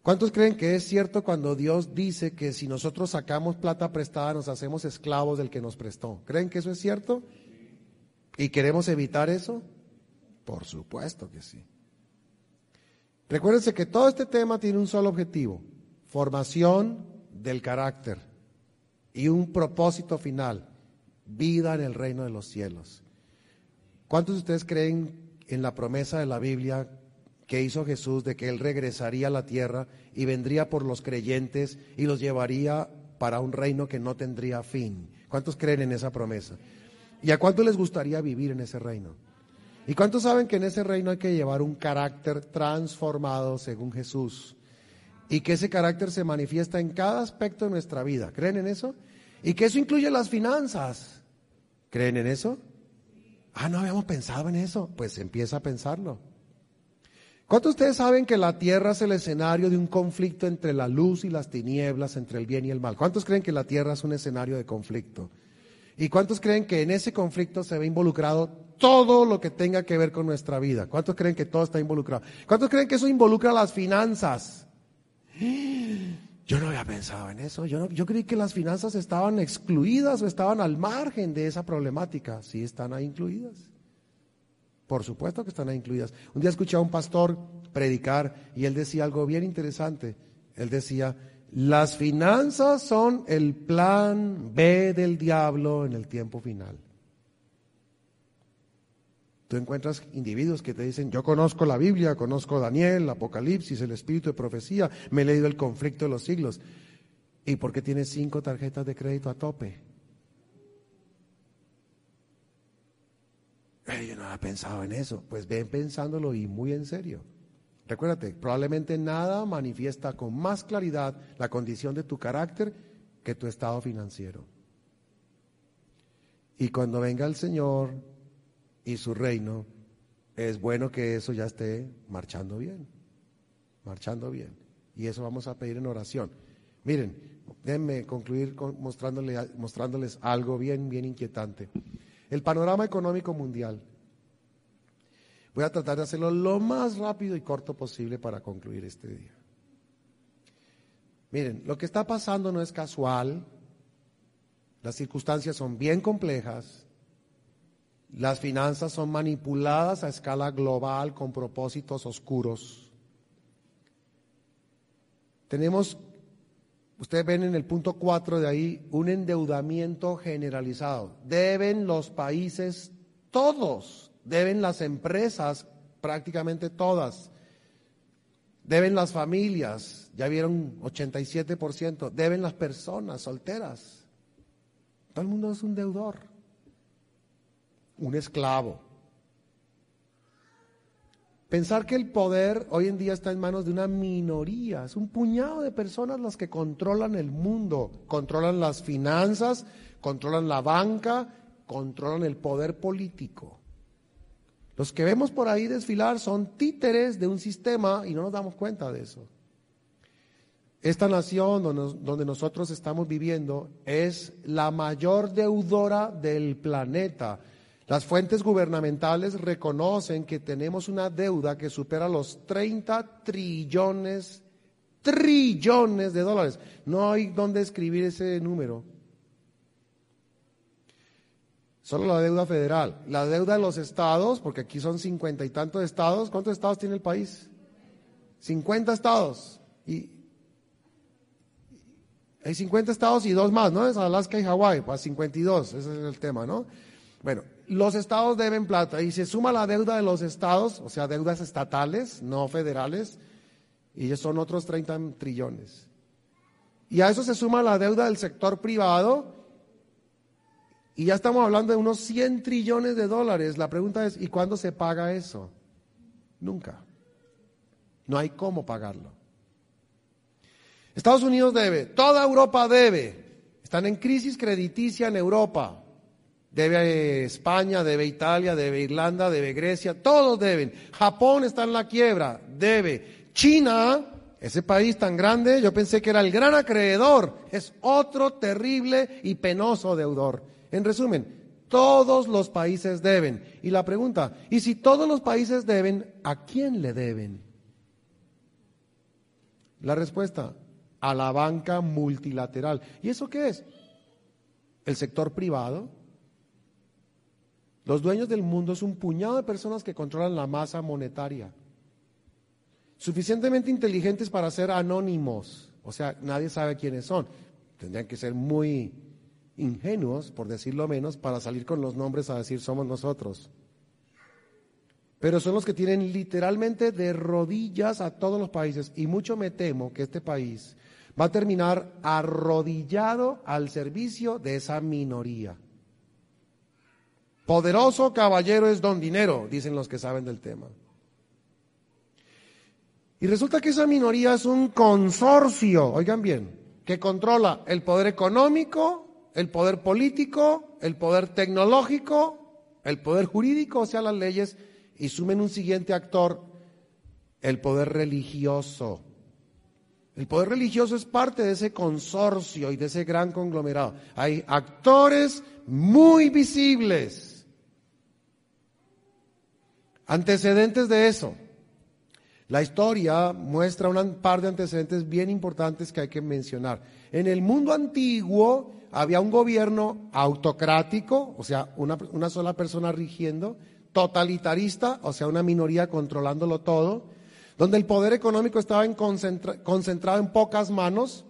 ¿Cuántos creen que es cierto cuando Dios dice que si nosotros sacamos plata prestada nos hacemos esclavos del que nos prestó? ¿Creen que eso es cierto? ¿Y queremos evitar eso? Por supuesto que sí. Recuérdense que todo este tema tiene un solo objetivo, formación del carácter y un propósito final, vida en el reino de los cielos. ¿Cuántos de ustedes creen en la promesa de la Biblia que hizo Jesús de que Él regresaría a la tierra y vendría por los creyentes y los llevaría para un reino que no tendría fin? ¿Cuántos creen en esa promesa? ¿Y a cuántos les gustaría vivir en ese reino? ¿Y cuántos saben que en ese reino hay que llevar un carácter transformado según Jesús? Y que ese carácter se manifiesta en cada aspecto de nuestra vida. ¿Creen en eso? Y que eso incluye las finanzas. ¿Creen en eso? Ah, no habíamos pensado en eso. Pues empieza a pensarlo. ¿Cuántos de ustedes saben que la tierra es el escenario de un conflicto entre la luz y las tinieblas, entre el bien y el mal? ¿Cuántos creen que la tierra es un escenario de conflicto? ¿Y cuántos creen que en ese conflicto se ve involucrado todo lo que tenga que ver con nuestra vida? ¿Cuántos creen que todo está involucrado? ¿Cuántos creen que eso involucra las finanzas? Yo no había pensado en eso. Yo, yo creí que las finanzas estaban excluidas o estaban al margen de esa problemática. Sí, están ahí incluidas. Por supuesto que están ahí incluidas. Un día escuché a un pastor predicar y él decía algo bien interesante. Él decía, las finanzas son el plan B del diablo en el tiempo final. Tú encuentras individuos que te dicen, yo conozco la Biblia, conozco Daniel, Apocalipsis, el espíritu de profecía, me he leído el conflicto de los siglos. ¿Y por qué tienes cinco tarjetas de crédito a tope? yo no había pensado en eso. Pues ven pensándolo y muy en serio. Recuérdate, probablemente nada manifiesta con más claridad la condición de tu carácter que tu estado financiero. Y cuando venga el Señor y su reino, es bueno que eso ya esté marchando bien, marchando bien. Y eso vamos a pedir en oración. Miren, déjenme concluir mostrándoles algo bien, bien inquietante. El panorama económico mundial Voy a tratar de hacerlo lo más rápido y corto posible para concluir este día. Miren, lo que está pasando no es casual, las circunstancias son bien complejas, las finanzas son manipuladas a escala global con propósitos oscuros. Tenemos, ustedes ven en el punto 4 de ahí, un endeudamiento generalizado. Deben los países todos deben las empresas, prácticamente todas, deben las familias, ya vieron 87%, deben las personas solteras. Todo el mundo es un deudor, un esclavo. Pensar que el poder hoy en día está en manos de una minoría, es un puñado de personas las que controlan el mundo, controlan las finanzas, controlan la banca controlan el poder político. Los que vemos por ahí desfilar son títeres de un sistema y no nos damos cuenta de eso. Esta nación donde, nosotros estamos viviendo es la mayor deudora del planeta. Las fuentes gubernamentales reconocen que tenemos una deuda que supera los 30 trillones, trillones de dólares. No hay dónde escribir ese número. Solo la deuda federal. La deuda de los estados, porque aquí son cincuenta y tantos estados. ¿Cuántos estados tiene el país? 50 estados. Y hay 50 estados y dos más, ¿no? Es Alaska y Hawái, pues 52, ese es el tema, ¿no? Bueno, los estados deben plata y se suma la deuda de los estados, o sea, deudas estatales, no federales, y son otros 30 trillones. Y a eso se suma la deuda del sector privado, y ya estamos hablando de unos 100 trillones de dólares. La pregunta es, ¿y cuándo se paga eso? Nunca. No hay cómo pagarlo. Estados Unidos debe, toda Europa debe. Están en crisis crediticia en Europa. Debe España, debe Italia, debe Irlanda, debe Grecia, todos deben. Japón está en la quiebra, debe. China, ese país tan grande, yo pensé que era el gran acreedor, es otro terrible y penoso deudor. En resumen, todos los países deben. Y la pregunta, ¿y si todos los países deben, a quién le deben? La respuesta, a la banca multilateral. ¿Y eso qué es? El sector privado. Los dueños del mundo es un puñado de personas que controlan la masa monetaria. Suficientemente inteligentes para ser anónimos. O sea, nadie sabe quiénes son. Tendrían que ser muy ingenuos, por decirlo menos, para salir con los nombres a decir somos nosotros. Pero son los que tienen literalmente de rodillas a todos los países y mucho me temo que este país va a terminar arrodillado al servicio de esa minoría. Poderoso caballero es don dinero, dicen los que saben del tema. Y resulta que esa minoría es un consorcio, oigan bien, que controla el poder económico, el poder político, el poder tecnológico, el poder jurídico, o sea, las leyes, y sumen un siguiente actor, el poder religioso. El poder religioso es parte de ese consorcio y de ese gran conglomerado. Hay actores muy visibles. Antecedentes de eso. La historia muestra un par de antecedentes bien importantes que hay que mencionar. En el mundo antiguo, había un gobierno autocrático, o sea, una, sola persona rigiendo, totalitarista, o sea, una minoría controlándolo todo, donde el poder económico estaba concentrado en pocas manos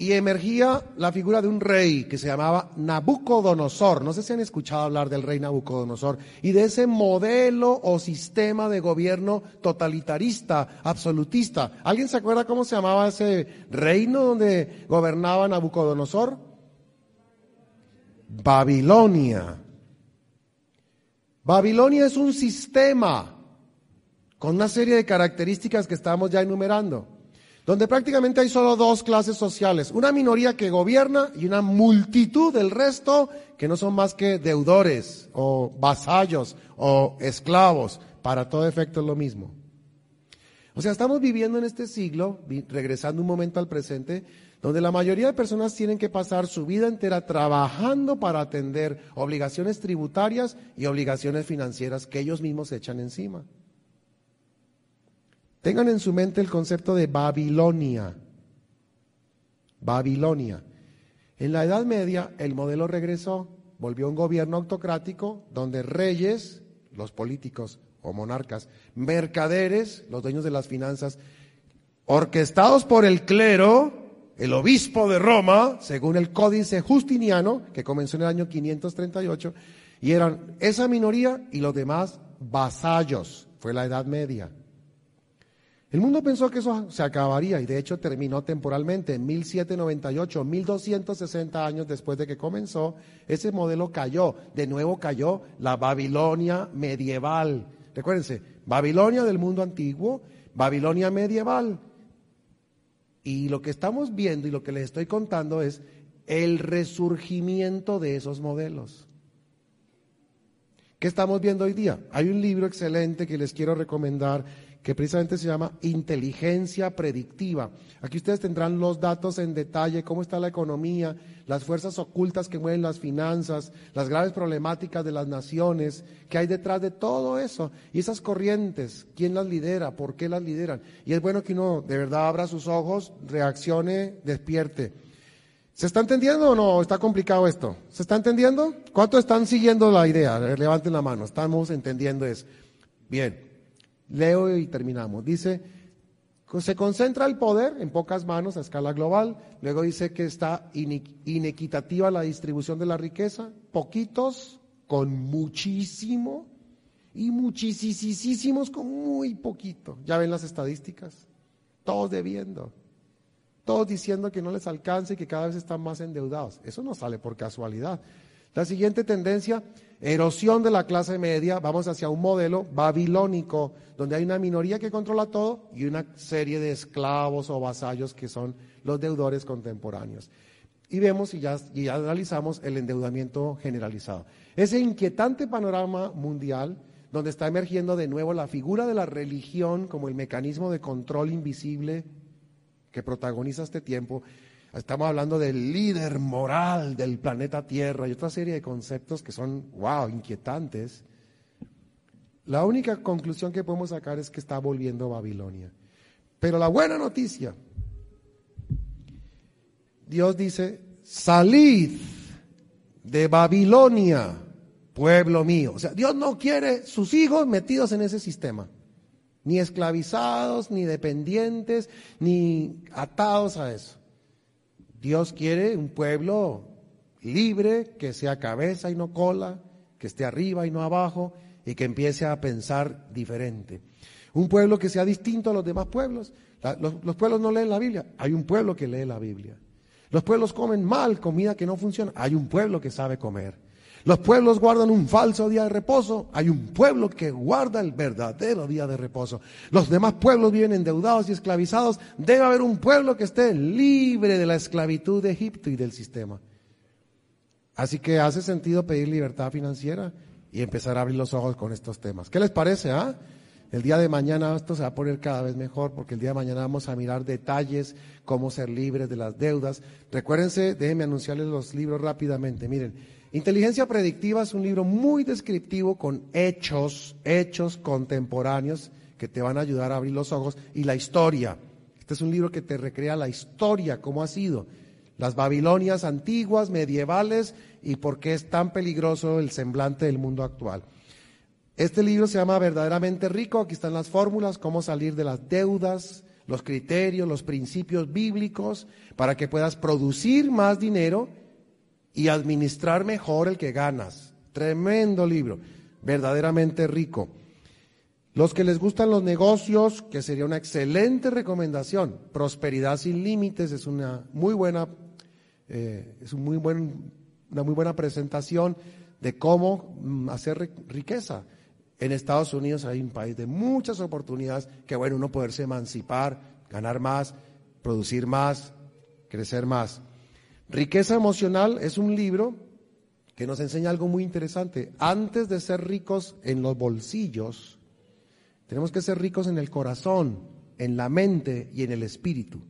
y emergía la figura de un rey que se llamaba Nabucodonosor. No sé si han escuchado hablar del rey Nabucodonosor y de ese modelo o sistema de gobierno totalitarista, absolutista. ¿Alguien se acuerda cómo se llamaba ese reino donde gobernaba Nabucodonosor? Babilonia. Babilonia es un sistema con una serie de características que estamos ya enumerando donde prácticamente hay solo dos clases sociales, una minoría que gobierna y una multitud del resto que no son más que deudores o vasallos o esclavos, para todo efecto es lo mismo. O sea, estamos viviendo en este siglo, regresando un momento al presente, donde la mayoría de personas tienen que pasar su vida entera trabajando para atender obligaciones tributarias y obligaciones financieras que ellos mismos echan encima. Tengan en su mente el concepto de Babilonia. Babilonia. En la Edad Media el modelo regresó, volvió un gobierno autocrático donde reyes, los políticos o monarcas, mercaderes, los dueños de las finanzas, orquestados por el clero, el obispo de Roma, según el códice justiniano, que comenzó en el año 538, y eran esa minoría y los demás vasallos. Fue la Edad Media. El mundo pensó que eso se acabaría y de hecho terminó temporalmente en 1798, 1260 años después de que comenzó, ese modelo cayó, de nuevo cayó la Babilonia medieval. Recuérdense, Babilonia del mundo antiguo, Babilonia medieval. Y lo que estamos viendo y lo que les estoy contando es el resurgimiento de esos modelos. ¿Qué estamos viendo hoy día? Hay un libro excelente que les quiero recomendar que precisamente se llama Inteligencia Predictiva. Aquí ustedes tendrán los datos en detalle, cómo está la economía, las fuerzas ocultas que mueven las finanzas, las graves problemáticas de las naciones, qué hay detrás de todo eso. Y esas corrientes, quién las lidera, por qué las lideran. Y es bueno que uno de verdad abra sus ojos, reaccione, despierte. ¿Se está entendiendo o no? ¿Está complicado esto? ¿Se está entendiendo? ¿Cuántos están siguiendo la idea? Levanten la mano. Estamos entendiendo eso. Bien. Leo y terminamos. Dice, se concentra el poder en pocas manos a escala global. Luego dice que está inequitativa la distribución de la riqueza. Poquitos con muchísimo y muchísimos con muy poquito. Ya ven las estadísticas. Todos debiendo todos diciendo que no les alcanza y que cada vez están más endeudados. Eso no sale por casualidad. La siguiente tendencia, erosión de la clase media, vamos hacia un modelo babilónico, donde hay una minoría que controla todo y una serie de esclavos o vasallos que son los deudores contemporáneos. Y vemos y ya, analizamos el endeudamiento generalizado. Ese inquietante panorama mundial, donde está emergiendo de nuevo la figura de la religión como el mecanismo de control invisible que protagoniza este tiempo, estamos hablando del líder moral del planeta Tierra y otra serie de conceptos que son, wow, inquietantes. La única conclusión que podemos sacar es que está volviendo Babilonia. Pero la buena noticia, Dios dice, salid de Babilonia, pueblo mío. O sea, Dios no quiere sus hijos metidos en ese sistema ni esclavizados, ni dependientes, ni atados a eso. Dios quiere un pueblo libre, que sea cabeza y no cola, que esté arriba y no abajo, y que empiece a pensar diferente. Un pueblo que sea distinto a los demás pueblos. los, los pueblos no leen la Biblia, hay un pueblo que lee la Biblia. Los pueblos comen mal, comida que no funciona, hay un pueblo que sabe comer. Los pueblos guardan un falso día de reposo. Hay un pueblo que guarda el verdadero día de reposo. Los demás pueblos viven endeudados y esclavizados. Debe haber un pueblo que esté libre de la esclavitud de Egipto y del sistema. Así que hace sentido pedir libertad financiera y empezar a abrir los ojos con estos temas. ¿Qué les parece? Ah? El día de mañana esto se va a poner cada vez mejor porque el día de mañana vamos a mirar detalles, cómo ser libres de las deudas. Recuérdense, déjenme anunciarles los libros rápidamente. Miren, Inteligencia Predictiva es un libro muy descriptivo con hechos, hechos contemporáneos que te van a ayudar a abrir los ojos y la historia. Este es un libro que te recrea la historia, cómo ha sido, las Babilonias antiguas, medievales y por qué es tan peligroso el semblante del mundo actual. Este libro se llama Verdaderamente Rico, aquí están las fórmulas, cómo salir de las deudas, los criterios, los principios bíblicos, para que puedas producir más dinero y administrar mejor el que ganas. Tremendo libro, verdaderamente rico. Los que les gustan los negocios, que sería una excelente recomendación. Prosperidad sin límites es una muy buena, eh, es un muy buen, una muy buena presentación de cómo mm, hacer riqueza. En Estados Unidos hay un país de muchas oportunidades que, bueno, uno poderse emancipar, ganar más, producir más, crecer más. Riqueza emocional es un libro que nos enseña algo muy interesante. Antes de ser ricos en los bolsillos, tenemos que ser ricos en el corazón, en la mente y en el espíritu.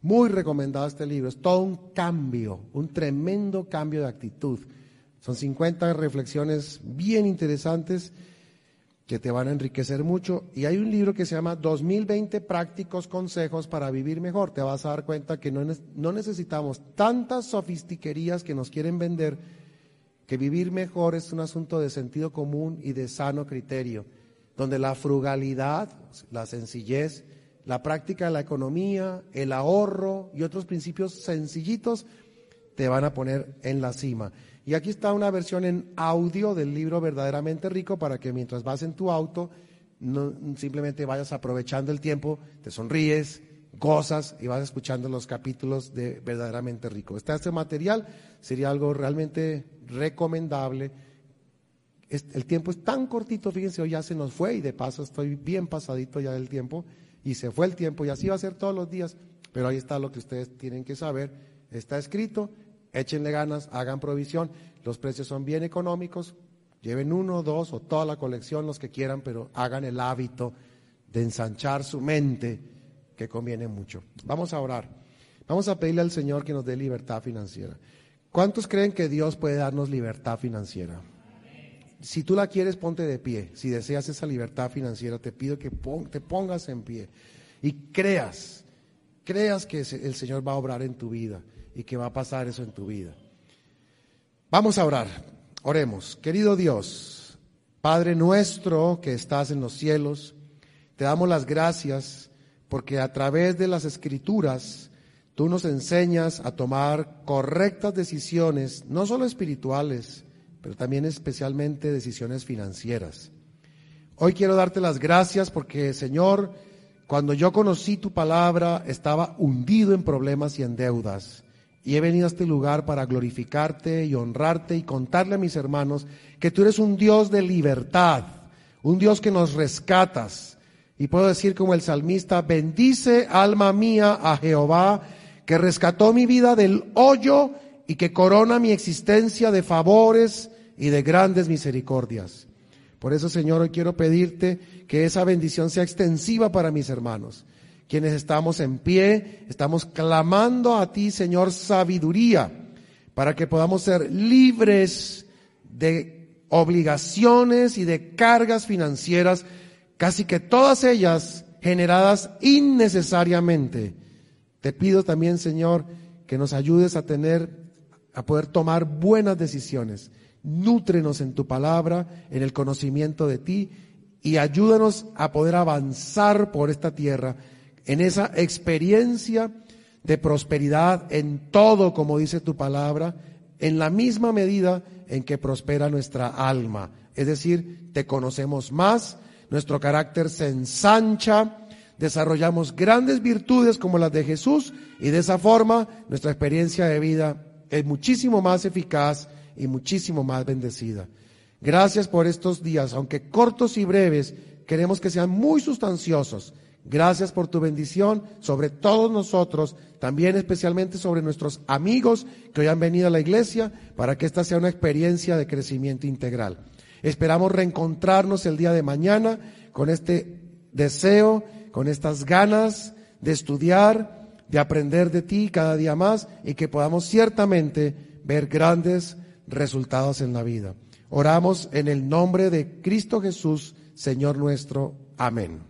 Muy recomendado este libro. Es todo un cambio, un tremendo cambio de actitud. Son 50 reflexiones bien interesantes que te van a enriquecer mucho. Y hay un libro que se llama 2020 prácticos consejos para vivir mejor. Te vas a dar cuenta que no, no necesitamos tantas sofistiquerías que nos quieren vender, que vivir mejor es un asunto de sentido común y de sano criterio, donde la frugalidad, la sencillez, la práctica de la economía, el ahorro y otros principios sencillitos te van a poner en la cima. Y aquí está una versión en audio del libro Verdaderamente Rico para que mientras vas en tu auto, no, simplemente vayas aprovechando el tiempo, te sonríes, gozas y vas escuchando los capítulos de Verdaderamente Rico. Está este material, sería algo realmente recomendable. El tiempo es tan cortito, fíjense, hoy ya se nos fue y de paso estoy bien pasadito ya del tiempo y se fue el tiempo y así va a ser todos los días, pero ahí está lo que ustedes tienen que saber, está escrito échenle ganas, hagan provisión, los precios son bien económicos, lleven uno, dos o toda la colección, los que quieran, pero hagan el hábito de ensanchar su mente, que conviene mucho. Vamos a orar. Vamos a pedirle al Señor que nos dé libertad financiera. ¿Cuántos creen que Dios puede darnos libertad financiera? Si tú la quieres, ponte de pie. Si deseas esa libertad financiera, te pido que te pongas en pie y creas, creas que el Señor va a obrar en tu vida y que va a pasar eso en tu vida. Vamos a orar. Oremos. Querido Dios, Padre nuestro que estás en los cielos, te damos las gracias porque a través de las escrituras Tú nos enseñas a tomar correctas decisiones, no solo espirituales, pero también especialmente decisiones financieras. Hoy quiero darte las gracias porque, Señor, cuando yo conocí tu palabra, estaba hundido en problemas y en deudas. Y he venido a este lugar para glorificarte y honrarte y contarle a mis hermanos que tú eres un Dios de libertad, un Dios que nos rescatas. Y puedo decir como el salmista, bendice alma mía a Jehová que rescató mi vida del hoyo y que corona mi existencia de favores y de grandes misericordias. Por eso, Señor, hoy quiero pedirte que esa bendición sea extensiva para mis hermanos, quienes estamos en pie, estamos clamando a ti, Señor, sabiduría, para que podamos ser libres de obligaciones y de cargas financieras, casi que todas ellas generadas innecesariamente te pido también, Señor, que nos ayudes a tener, a poder tomar buenas decisiones. Nútrenos en tu palabra, en el conocimiento de ti y ayúdanos a poder avanzar por esta tierra en esa experiencia de prosperidad en todo, como dice tu palabra, en la misma medida en que prospera nuestra alma. Es decir, te conocemos más, nuestro carácter se ensancha, desarrollamos grandes virtudes como las de Jesús y de esa forma nuestra experiencia de vida es muchísimo más eficaz y muchísimo más bendecida. Gracias por estos días, aunque cortos y breves, queremos que sean muy sustanciosos. Gracias por tu bendición sobre todos nosotros, también especialmente sobre nuestros amigos que hoy han venido a la iglesia, para que esta sea una experiencia de crecimiento integral. Esperamos reencontrarnos el día de mañana con este deseo con estas ganas de estudiar, de aprender de ti cada día más y que podamos ciertamente ver grandes resultados en la vida. Oramos en el nombre de Cristo Jesús, Señor nuestro. Amén.